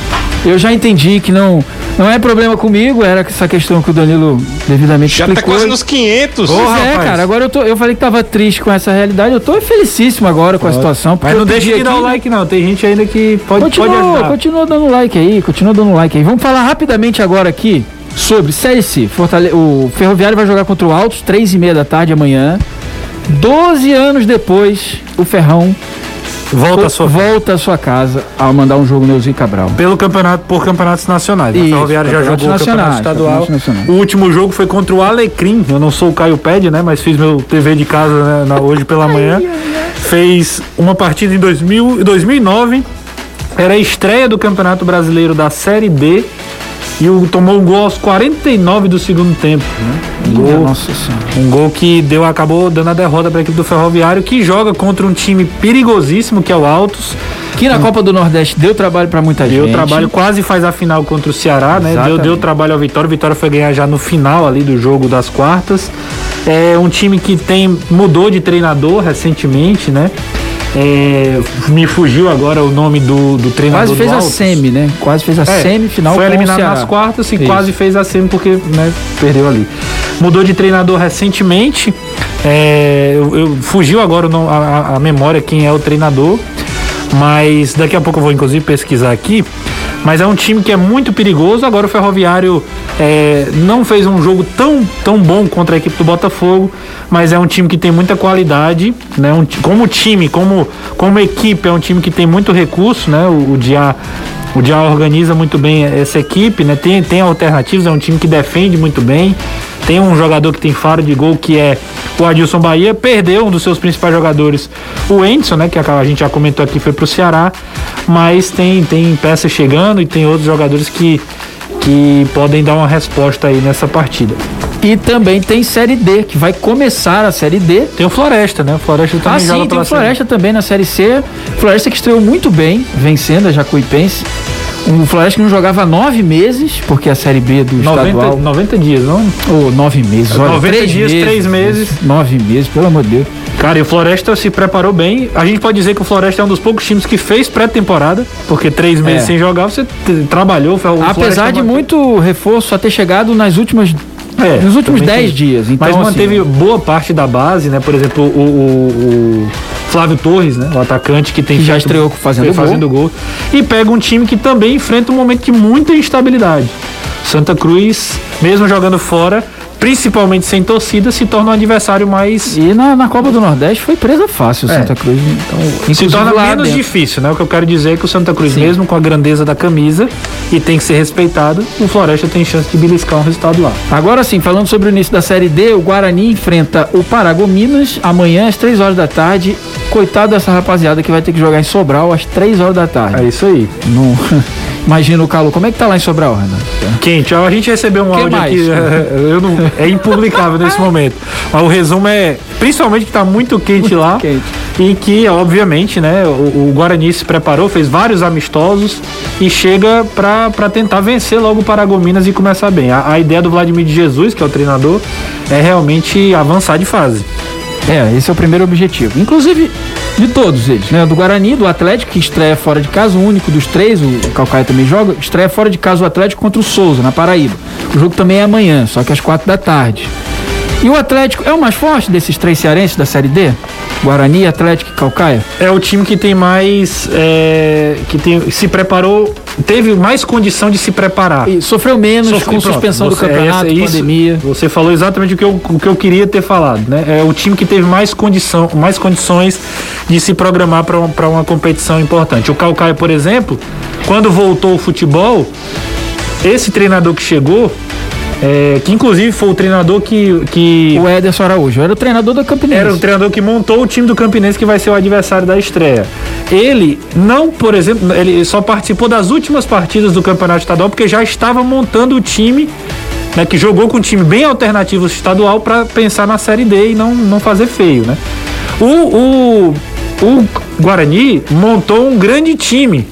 Speaker 2: Eu já entendi que não, não é problema comigo, era essa questão que o Danilo devidamente
Speaker 4: Já tá
Speaker 2: explicou.
Speaker 4: quase nos 500.
Speaker 2: Pois
Speaker 3: Ô,
Speaker 2: é,
Speaker 3: rapaz.
Speaker 2: cara, agora eu, tô, eu falei que tava triste com essa realidade, eu tô felicíssimo agora com a situação.
Speaker 3: Mas não
Speaker 2: pedi
Speaker 3: de dar o like, não. Tem gente ainda que pode, pode
Speaker 2: Continua,
Speaker 3: ajudar.
Speaker 2: continua dando like aí, continua dando like aí. Vamos falar rapidamente agora aqui sobre Série C. Fortale... O Ferroviário vai jogar contra o Altos, três e meia da tarde amanhã. Doze anos depois, o Ferrão
Speaker 3: Volta a sua
Speaker 2: volta à sua casa ao mandar um jogo Neuzinho Cabral.
Speaker 3: Pelo campeonato, por campeonatos nacionais.
Speaker 2: Isso,
Speaker 3: O Ferroviário já
Speaker 2: campeonatos
Speaker 3: jogou o campeonato
Speaker 2: nacionais,
Speaker 3: estadual.
Speaker 2: campeonatos nacionais.
Speaker 3: O último jogo foi contra o Alecrim. Eu não sou o Caio Ped, né? Mas fiz meu TV de casa né, na- hoje pela manhã. Fez uma partida em 2000, 2009. Era a estreia do Campeonato Brasileiro da Série B. E o, tomou um gol aos 49 do segundo tempo. Né? Um gol, um gol que deu, acabou dando a derrota para a equipe do Ferroviário, que joga contra um time perigosíssimo, que é o Altos.
Speaker 2: Que na Copa do Nordeste deu trabalho pra muita
Speaker 3: Deu
Speaker 2: gente.
Speaker 3: trabalho, quase faz a final contra o Ceará, né? Deu, deu trabalho ao Vitória. O Vitória foi ganhar já no final ali do jogo das quartas. É um time que tem mudou de treinador recentemente, né? É, me fugiu agora o nome do, do treinador.
Speaker 2: Quase fez a semi, né? Quase fez a
Speaker 3: É,
Speaker 2: semifinal
Speaker 3: Foi eliminado nas quartas e
Speaker 2: Isso.
Speaker 3: quase fez a semi porque né, perdeu ali. Mudou de treinador recentemente. É, eu, eu- fugiu agora a- a memória quem é o treinador. Mas daqui a pouco eu vou inclusive pesquisar aqui. Mas é um time que é muito perigoso. Agora o Ferroviário é, não fez um jogo tão, tão bom contra a equipe do Botafogo, mas é um time que tem muita qualidade, né? Um como time, como, como equipe, é um time que tem muito recurso, né? O, o Diá o Diá organiza muito bem essa equipe, né? Tem, tem alternativas, é um time que defende muito bem. Tem um jogador que tem faro de gol que é o Adilson Bahia. Perdeu um dos seus principais jogadores, o Enderson, né? Que a gente já comentou aqui, foi pro Ceará. Mas tem, tem peças chegando e tem outros jogadores que, que podem dar uma resposta aí nessa partida.
Speaker 2: E também tem Série D, que vai começar a Série D.
Speaker 3: Tem o Floresta, né? O Floresta também
Speaker 2: Ah,
Speaker 3: joga
Speaker 2: sim, tem o Floresta também na Série C. Floresta que estreou muito bem, vencendo a Jacuipense. Um Floresta não jogava nove meses, porque a Série B do
Speaker 3: 90,
Speaker 2: estadual...
Speaker 3: 90 dias, não?
Speaker 2: Ô, nove meses, olha.
Speaker 3: 90
Speaker 2: três
Speaker 3: dias, três meses.
Speaker 2: Nove meses, pelo amor de Deus.
Speaker 3: Cara, e o Floresta se preparou bem. A gente pode dizer que o Floresta é um dos poucos times que fez pré-temporada, porque três meses
Speaker 2: É.
Speaker 3: sem jogar você trabalhou. o
Speaker 2: Apesar de muito reforço só ter chegado nas últimas,
Speaker 3: É,
Speaker 2: nos últimos
Speaker 3: também
Speaker 2: dez
Speaker 3: tem-
Speaker 2: dias. Então,
Speaker 3: Mas
Speaker 2: assim,
Speaker 3: manteve boa parte da base, né? Por exemplo, o, o, o Flávio Torres, né? O atacante que tem
Speaker 2: Que já estreou fazendo
Speaker 3: foi
Speaker 2: gol.
Speaker 3: fazendo gol. E pega um time que também enfrenta um momento de muita instabilidade. Santa Cruz, mesmo jogando fora, principalmente sem torcida, se torna um adversário mais.
Speaker 2: E na, na Copa do Nordeste foi presa fácil o
Speaker 3: É.
Speaker 2: Santa Cruz. Então,
Speaker 3: Se torna menos
Speaker 2: dentro.
Speaker 3: difícil, né? O que eu quero dizer é que o Santa Cruz,
Speaker 2: Sim.
Speaker 3: mesmo com a grandeza da camisa, e tem que ser respeitado, o Floresta tem chance de beliscar um resultado lá.
Speaker 2: Agora sim, falando sobre o início da Série D, o Guarani enfrenta o Paragominas amanhã às 3 horas da tarde. Coitado dessa rapaziada que vai ter que jogar em Sobral às 3 horas da tarde.
Speaker 3: É isso aí.
Speaker 2: Não... Imagina o calor. Como é que tá lá em Sobral, Renan?
Speaker 3: Quente, a gente recebeu um
Speaker 2: Que
Speaker 3: áudio
Speaker 2: mais?
Speaker 3: aqui, é, eu não, é impublicável nesse momento. Mas o resumo é, principalmente que tá muito quente lá
Speaker 2: quente.
Speaker 3: e que, obviamente, né, o, o Guarani se preparou, fez vários amistosos e chega pra pra tentar vencer logo o Paragominas e começar bem. A, a ideia do Vladimir de Jesus, que é o treinador, é realmente avançar de fase.
Speaker 2: É, esse é o primeiro objetivo. Inclusive, de todos eles, né? Do Guarani, do Atlético, que estreia fora de casa, o único dos três, o Calcaia também joga, estreia fora de casa o Atlético contra o Souza, na Paraíba. O jogo também é amanhã, só que às quatro da tarde. E o Atlético é o mais forte desses três cearenses da Série D? Guarani, Atlético e Calcaia?
Speaker 3: É o time que tem mais. é, que tem, se preparou, teve mais condição de se preparar.
Speaker 2: E sofreu menos
Speaker 3: Sofre-
Speaker 2: com suspensão do campeonato,
Speaker 3: é isso,
Speaker 2: pandemia.
Speaker 3: Você falou exatamente o que, eu, o que eu queria ter falado, né? É o time que teve mais, condição, mais condições de se programar para uma competição importante. O Calcaia, por exemplo, quando voltou o futebol, esse treinador que chegou, é, que inclusive foi o treinador que, que
Speaker 2: O Ederson Araújo era o treinador da Campinense.
Speaker 3: era o treinador que montou o time do Campinense que vai ser o adversário da estreia. Ele não, por exemplo, ele só participou das últimas partidas do Campeonato Estadual porque já estava montando o time, né, que jogou com um time bem alternativo estadual para pensar na Série D e não, não fazer feio, né? O, o, o Guarani montou um grande time,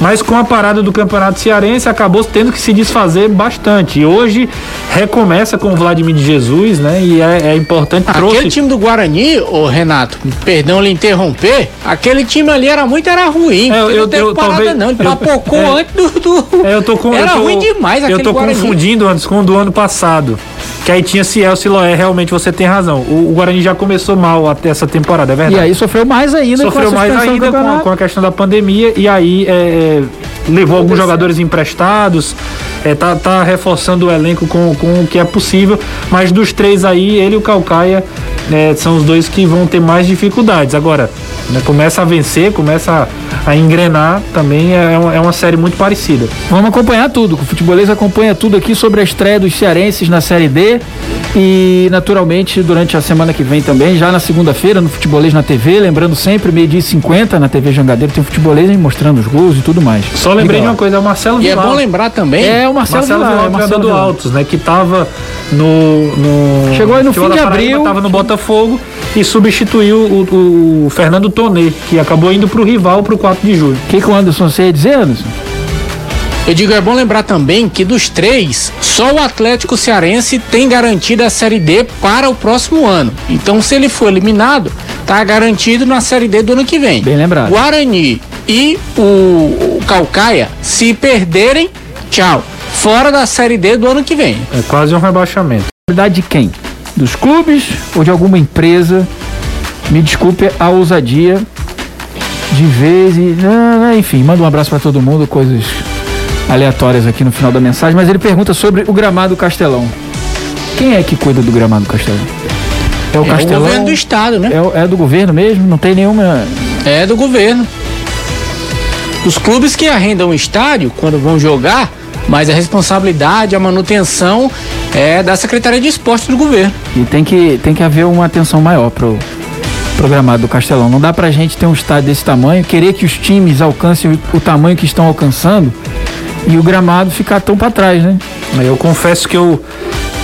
Speaker 3: mas com a parada do Campeonato Cearense acabou tendo que se desfazer bastante. E hoje recomeça com o Vladimir de Jesus, né? E é, é importante
Speaker 5: Aquele
Speaker 3: trouxe
Speaker 5: time do Guarani, ô Renato, perdão lhe interromper, aquele time ali era muito, era ruim.
Speaker 3: É, eu-
Speaker 5: não
Speaker 3: eu-
Speaker 5: teve
Speaker 3: eu
Speaker 5: parada
Speaker 3: talvez-
Speaker 5: não, ele
Speaker 3: eu-
Speaker 5: papocou
Speaker 3: é.
Speaker 5: antes do... do-
Speaker 3: É, eu tô com,
Speaker 5: Era
Speaker 3: eu tô,
Speaker 5: ruim demais
Speaker 3: Eu
Speaker 5: aquele
Speaker 3: tô
Speaker 5: Guarani.
Speaker 3: confundindo antes com o do ano passado. Que aí tinha Ciel, Siloé, realmente você tem razão. O, o Guarani já começou mal até essa temporada, é
Speaker 2: E
Speaker 3: verdade.
Speaker 2: aí sofreu mais ainda
Speaker 3: Sofreu
Speaker 2: com a
Speaker 3: mais ainda com a, com a questão da pandemia e aí é, é, levou alguns jogadores emprestados, é, tá, tá reforçando o elenco com, com o que é possível, mas dos três aí, ele e o Calcaia é, são os dois que vão ter mais dificuldades. Agora, né, começa a vencer, começa a, a engrenar, também é, uma- é uma série muito parecida.
Speaker 2: Vamos acompanhar tudo. O Futebolês acompanha tudo aqui sobre a estreia dos cearenses na Série D. E, naturalmente, durante a semana que vem também, já na segunda-feira, no Futebolês na TV. Lembrando sempre, meio-dia e 50 na TV Jangadeiro, tem o Futebolês aí mostrando os gols e tudo mais.
Speaker 3: Só lembrei de uma coisa, é o Marcelo
Speaker 5: E é
Speaker 3: Vilar.
Speaker 5: bom lembrar também...
Speaker 2: É o Marcelo,
Speaker 3: Marcelo
Speaker 2: Vilar,
Speaker 3: Vilar,
Speaker 2: é o Marcelo
Speaker 3: do
Speaker 2: Vilar.
Speaker 3: Altos, né? Que tava no. no
Speaker 2: Chegou aí no fim
Speaker 3: da
Speaker 2: de
Speaker 3: Paraíba,
Speaker 2: abril.
Speaker 3: Tava no Botafogo e substituiu o, o Fernando Tonê, que acabou indo pro rival pro 4 de julho.
Speaker 2: O que, que o Anderson você ia dizer, Anderson?
Speaker 5: Eu digo, é bom lembrar também que dos três, só o Atlético Cearense tem garantida a Série D para o próximo ano. Então, se ele for eliminado, tá garantido na Série D do ano que vem.
Speaker 2: Bem lembrado.
Speaker 5: Guarani e o, o Calcaia, se perderem, tchau. Fora da Série D do ano que vem.
Speaker 3: É quase um rebaixamento.
Speaker 2: Responsabilidade de quem? Dos clubes ou de alguma empresa? Me desculpe a ousadia de vez e. ah, Enfim, manda um abraço para todo mundo, coisas aleatórias aqui no final da mensagem. Mas ele pergunta sobre o gramado Castelão. Quem é que cuida do gramado Castelão? É o
Speaker 5: É o
Speaker 2: Castelão?
Speaker 5: governo do estado, né?
Speaker 2: É, é do governo mesmo? Não tem nenhuma.
Speaker 5: É do governo. Os clubes que arrendam o estádio quando vão jogar, mas a responsabilidade, a manutenção é da Secretaria de Esporte do governo.
Speaker 2: E tem que, tem que haver uma atenção maior pro programado do Castelão. Não dá pra gente ter um estádio desse tamanho, querer que os times alcancem o, o tamanho que estão alcançando e o gramado ficar tão pra trás, né?
Speaker 3: Eu confesso que eu,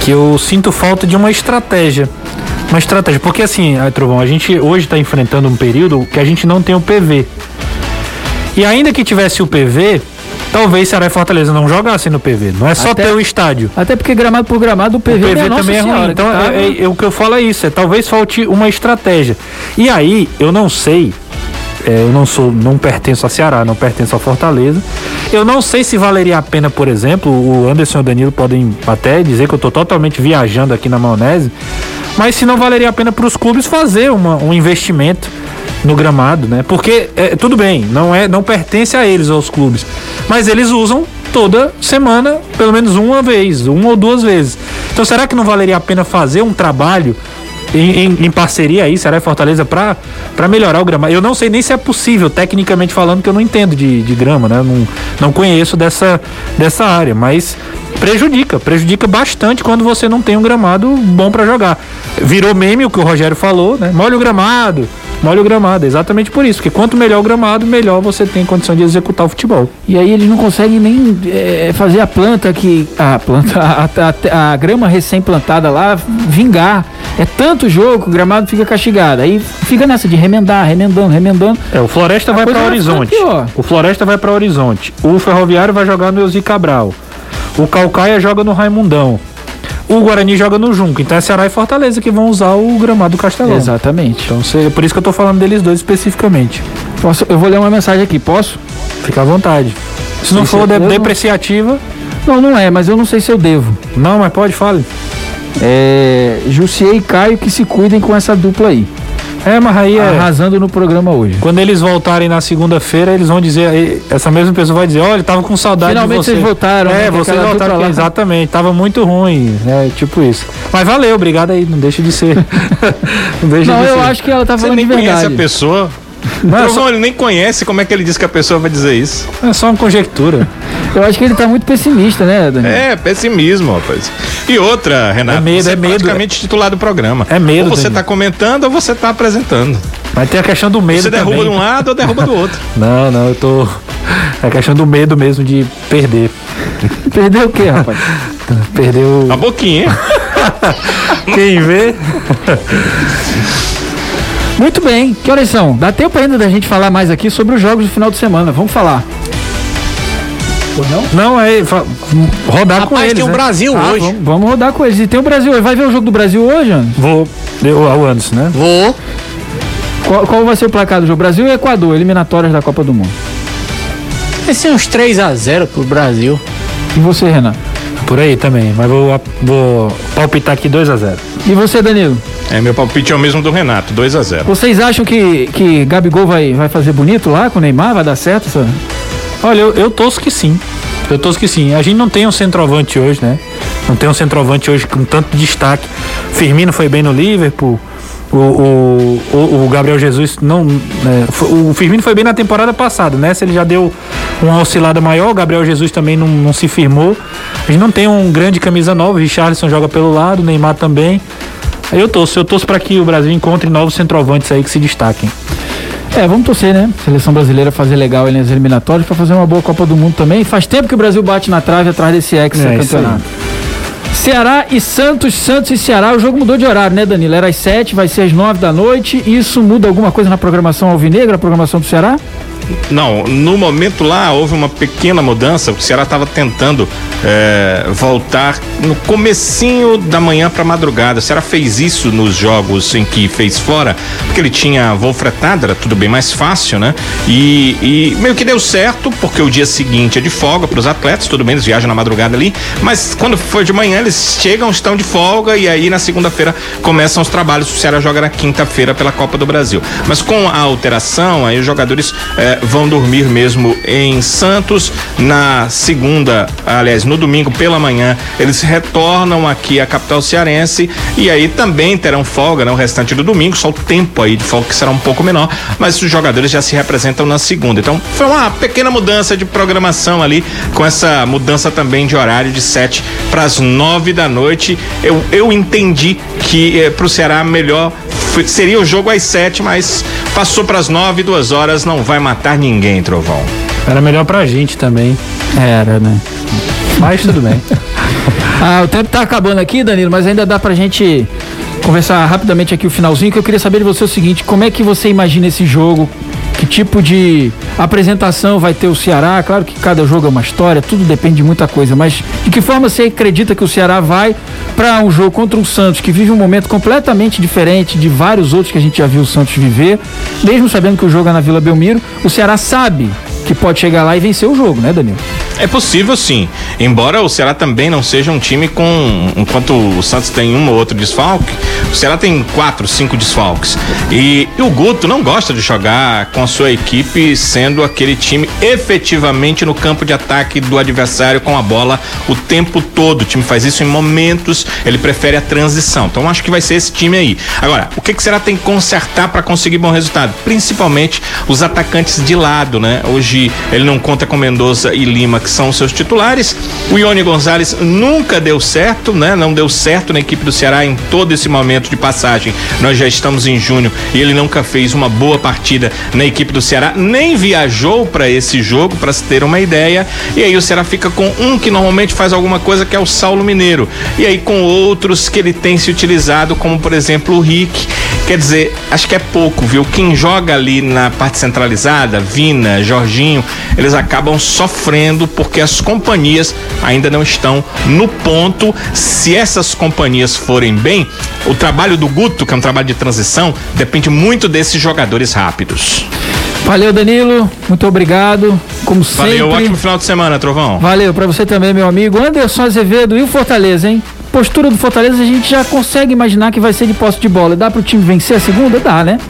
Speaker 3: que eu sinto falta de uma estratégia. Uma estratégia, porque assim, aí, Trovão, a gente hoje está enfrentando um período que a gente não tem o PV. E ainda que tivesse o PV, talvez Ceará e Fortaleza não jogassem no PV. Não é só
Speaker 2: Até-
Speaker 3: ter o estádio.
Speaker 2: Até porque gramado por gramado o PV,
Speaker 3: O PV
Speaker 2: é
Speaker 3: também é ruim. Então,
Speaker 2: tá-
Speaker 3: é- é- é o que eu falo é isso. É, talvez falte uma estratégia. E aí, eu não sei. É, eu não sou, não pertenço a Ceará, não pertenço a Fortaleza. Eu não sei se valeria a pena, por exemplo, o Anderson e o Danilo podem até dizer que eu estou totalmente viajando aqui na maionese, mas se não valeria a pena para os clubes fazer uma- um investimento no gramado, né? Porque é, tudo bem, não é, não pertence a eles aos clubes, mas eles usam toda semana, pelo menos uma vez, uma ou duas vezes. Então será que não valeria a pena fazer um trabalho em, em, em parceria aí, Ceará e Fortaleza, para melhorar o gramado? Eu não sei nem se é possível, tecnicamente falando, que eu não entendo de, de grama, né? Não, não conheço dessa, dessa área, mas prejudica, prejudica bastante quando você não tem um gramado bom para jogar. Virou meme o que o Rogério falou, né? Molha o gramado, molha o gramado. Exatamente por isso, porque quanto melhor o gramado, melhor você tem condição de executar o futebol.
Speaker 2: E aí eles não conseguem nem é, fazer a planta que. A planta, a, a, a grama recém-plantada lá vingar. É tanto jogo que o gramado fica castigado. Aí fica nessa de remendar, remendando, remendando.
Speaker 3: É, o Floresta
Speaker 2: A
Speaker 3: vai para Horizonte. O Floresta vai para Horizonte. O Ferroviário vai jogar no Elzi Cabral. O Calcaia joga no Raimundão. O Guarani joga no Junco. Então é Ceará e Fortaleza que vão usar o gramado do Castelão.
Speaker 2: Exatamente.
Speaker 3: Então cê- por isso que eu tô falando deles dois especificamente.
Speaker 2: Posso, eu vou ler uma mensagem aqui, posso?
Speaker 3: Fica à vontade. Se não
Speaker 2: Isso
Speaker 3: for de- depreciativa,
Speaker 2: Não, não é, mas eu não sei se eu devo.
Speaker 3: não, mas pode, fale.
Speaker 2: É. Jussier e Caio que se cuidem com essa dupla aí.
Speaker 3: É, mas aí é.
Speaker 2: Arrasando no programa hoje.
Speaker 3: Quando eles voltarem na segunda-feira, eles vão dizer, aí, essa mesma pessoa vai dizer, olha, tava com saudade
Speaker 2: Finalmente
Speaker 3: de você.
Speaker 2: vocês voltaram, né,
Speaker 3: É,
Speaker 2: que
Speaker 3: vocês voltaram,
Speaker 2: lá-
Speaker 3: exatamente, tava muito ruim, né, tipo isso. Mas valeu, obrigado aí, não deixa de ser. não deixa
Speaker 2: Não,
Speaker 3: de
Speaker 2: eu
Speaker 3: ser.
Speaker 2: acho que ela tá
Speaker 4: Você
Speaker 2: falando
Speaker 4: nem
Speaker 2: de
Speaker 4: conhece
Speaker 2: verdade.
Speaker 4: a pessoa.
Speaker 3: Não, é,
Speaker 4: Trovão,
Speaker 3: só,
Speaker 4: ele nem conhece como é que ele diz que a pessoa vai dizer isso.
Speaker 3: é só uma conjectura.
Speaker 2: Eu acho que ele tá muito pessimista, né, Daniel?
Speaker 4: É, pessimismo, rapaz. E outra, Renato,
Speaker 3: É medo,
Speaker 4: você
Speaker 3: é
Speaker 4: é
Speaker 3: medo.
Speaker 4: praticamente titular do programa.
Speaker 3: É medo,
Speaker 4: Ou você
Speaker 3: Danilo.
Speaker 4: tá comentando ou você tá apresentando.
Speaker 3: Mas tem a questão do medo
Speaker 4: Você derruba
Speaker 3: também.
Speaker 4: de um lado ou derruba do outro.
Speaker 3: Não, não, eu tô... É a questão do medo mesmo de perder.
Speaker 2: Perdeu o quê, rapaz?
Speaker 3: Perder o...
Speaker 4: A boquinha, hein?
Speaker 3: Quem vê...
Speaker 2: Muito bem. Que horas são? Dá tempo ainda da gente falar mais aqui sobre os jogos do final de semana. Vamos falar. Ou não?
Speaker 3: Não, é fa- rodar com
Speaker 5: Rapaz,
Speaker 3: eles,
Speaker 5: tem o
Speaker 3: né?
Speaker 5: Brasil
Speaker 2: Ah,
Speaker 5: hoje.
Speaker 2: vamos, vamos rodar com eles. E tem o Brasil. Vai ver o jogo do Brasil hoje, Ana?
Speaker 3: Vou... Eu, ao Anderson, né?
Speaker 5: Vou.
Speaker 2: Qual, qual vai ser o placar do jogo? Brasil e Equador, eliminatórias da Copa do Mundo.
Speaker 5: Vai ser uns 3 a 0 pro Brasil.
Speaker 2: E você, Renan?
Speaker 3: Por aí também, mas vou, vou palpitar aqui 2 a 0
Speaker 2: E você, Danilo?
Speaker 4: É, meu palpite é o mesmo do Renato, 2 a 0
Speaker 2: Vocês acham que, que Gabigol vai, vai fazer bonito lá com o Neymar? Vai dar certo? Essa...
Speaker 3: Olha, eu, eu torço que sim. Eu torço que sim. A gente não tem um centroavante hoje, né? Não tem um centroavante hoje com tanto destaque. Firmino foi bem no Liverpool. O, o, o, o Gabriel Jesus não. né, o Firmino foi bem na temporada passada, né? Se ele já deu uma oscilada maior, o Gabriel Jesus também não, não se firmou. A gente não tem um grande camisa nova, o Richarlison joga pelo lado, o Neymar também. Aí eu torço, eu torço para que o Brasil encontre novos centroavantes aí que se destaquem.
Speaker 2: É, vamos torcer, né? Seleção brasileira fazer legal aí nas eliminatórias pra fazer uma boa Copa do Mundo também. Faz tempo que o Brasil bate na trave atrás desse
Speaker 3: É,
Speaker 2: ex-campeonato. Ceará e Santos, Santos e Ceará. O jogo mudou de horário, né, Danilo? Era às 7, vai ser às 9 da noite. Isso muda alguma coisa na programação alvinegra, a programação do Ceará?
Speaker 4: Não, no momento lá houve uma pequena mudança, o Ceará estava tentando é, voltar no comecinho da manhã para madrugada. O Ceará fez isso nos jogos em que fez fora, porque ele tinha voo fretado, era tudo bem mais fácil, né? E, e meio que deu certo, porque o dia seguinte é de folga para os atletas, tudo bem, eles viajam na madrugada ali, mas quando for de manhã eles chegam, estão de folga e aí na segunda-feira começam os trabalhos. O Ceará joga na quinta-feira pela Copa do Brasil. Mas com a alteração, aí os jogadores vão dormir mesmo em Santos. Na segunda, aliás, no domingo pela manhã, eles retornam aqui à capital cearense e aí também terão folga, né? O restante do domingo, só o tempo aí de folga que será um pouco menor, mas os jogadores já se representam na segunda. Então, foi uma pequena mudança de programação ali, com essa mudança também de horário de 7 para as 9 da noite. Eu, eu entendi que eh, para o Ceará melhor seria o jogo às 7, mas passou para as 9, duas horas, não vai matar ninguém, Trovão.
Speaker 3: Era melhor pra gente também.
Speaker 2: Era, né?
Speaker 3: Mas tudo bem.
Speaker 2: Ah, o tempo tá acabando aqui, Danilo, mas ainda dá pra gente conversar rapidamente aqui o finalzinho, que eu queria saber de você o seguinte, como é que você imagina esse jogo? Tipo de apresentação vai ter o Ceará? Claro que cada jogo é uma história, tudo depende de muita coisa, mas de que forma você acredita que o Ceará vai para um jogo contra o Santos, que vive um momento completamente diferente de vários outros que a gente já viu o Santos viver, mesmo sabendo que o jogo é na Vila Belmiro, o Ceará sabe que pode chegar lá e vencer o jogo, né, Danilo?
Speaker 4: É possível sim. Embora o Ceará também não seja um time com. Enquanto o Santos tem um ou outro desfalque, o Ceará tem quatro, cinco desfalques. E, e o Guto não gosta de jogar com a sua equipe sendo aquele time efetivamente no campo de ataque do adversário com a bola o tempo todo. O time faz isso em momentos, ele prefere a transição. Então acho que vai ser esse time aí. Agora, o que, que será tem que consertar para conseguir bom resultado? Principalmente os atacantes de lado, né? Hoje ele não conta com Mendoza e Lima, que são seus titulares. O Ione Gonzalez nunca deu certo, né? Não deu certo na equipe do Ceará em todo esse momento de passagem. Nós já estamos em junho e ele nunca fez uma boa partida na equipe do Ceará, nem viajou para esse jogo, para se ter uma ideia. E aí o Ceará fica com um que normalmente faz alguma coisa que é o Saulo Mineiro. E aí com outros que ele tem se utilizado, como por exemplo o Rick. Quer dizer, acho que é pouco, viu? Quem joga ali na parte centralizada, Vina, Jorginho, eles acabam sofrendo porque as companhias ainda não estão no ponto. Se essas companhias forem bem, o trabalho do Guto, que é um trabalho de transição, depende muito desses jogadores rápidos.
Speaker 2: Valeu, Danilo. Muito obrigado. Como sempre.
Speaker 4: Valeu, ótimo final de semana, Trovão.
Speaker 2: Valeu para você também, meu amigo. Anderson Azevedo e o Fortaleza, hein? Postura do Fortaleza a gente já consegue imaginar que vai ser de posse de bola. Dá pro time vencer a segunda? Dá, né?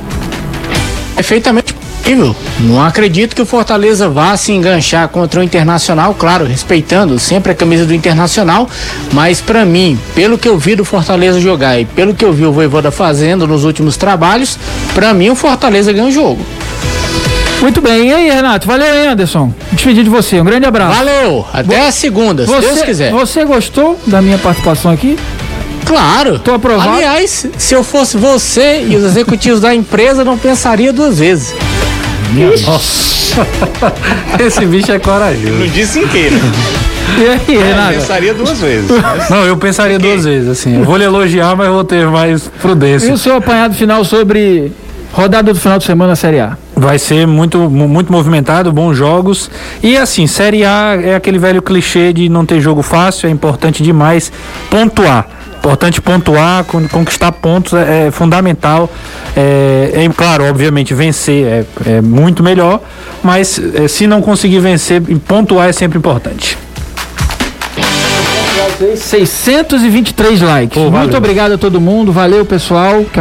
Speaker 5: Perfeitamente possível. Não acredito que o Fortaleza vá se enganchar contra o Internacional, claro, respeitando sempre a camisa do Internacional, mas para mim, pelo que eu vi do Fortaleza jogar e pelo que eu vi o Voivoda fazendo nos últimos trabalhos, para mim o Fortaleza ganha o jogo.
Speaker 2: Muito bem, e aí, Renato? Valeu, hein, Anderson? Despedir de você, um grande abraço.
Speaker 5: Valeu, até a segunda,
Speaker 2: você,
Speaker 5: se Deus quiser.
Speaker 2: Você gostou da minha participação aqui?
Speaker 5: Claro.
Speaker 2: Tô aprovado.
Speaker 5: Aliás, se eu fosse você e os executivos da empresa, não pensaria duas vezes.
Speaker 3: Nossa. Esse bicho é corajoso.
Speaker 4: Não disse inteiro.
Speaker 2: E aí,
Speaker 4: Eu
Speaker 2: Renato?
Speaker 4: pensaria duas vezes. mas-
Speaker 3: Não, eu pensaria duas vezes, assim. Eu vou lhe elogiar, mas vou ter mais
Speaker 2: E
Speaker 3: prudência.
Speaker 2: o seu apanhado final sobre rodada do final de semana na Série A?
Speaker 3: Vai ser muito, mu- muito movimentado, bons jogos. E assim, Série A é aquele velho clichê de não ter jogo fácil, é importante demais pontuar. Importante pontuar, con- conquistar pontos é, é fundamental. É, é, claro, obviamente, vencer é, é muito melhor, mas é, se não conseguir vencer, pontuar é sempre importante.
Speaker 2: 623 likes.
Speaker 3: Pô,
Speaker 2: Muito obrigado a todo mundo. Valeu, pessoal. Que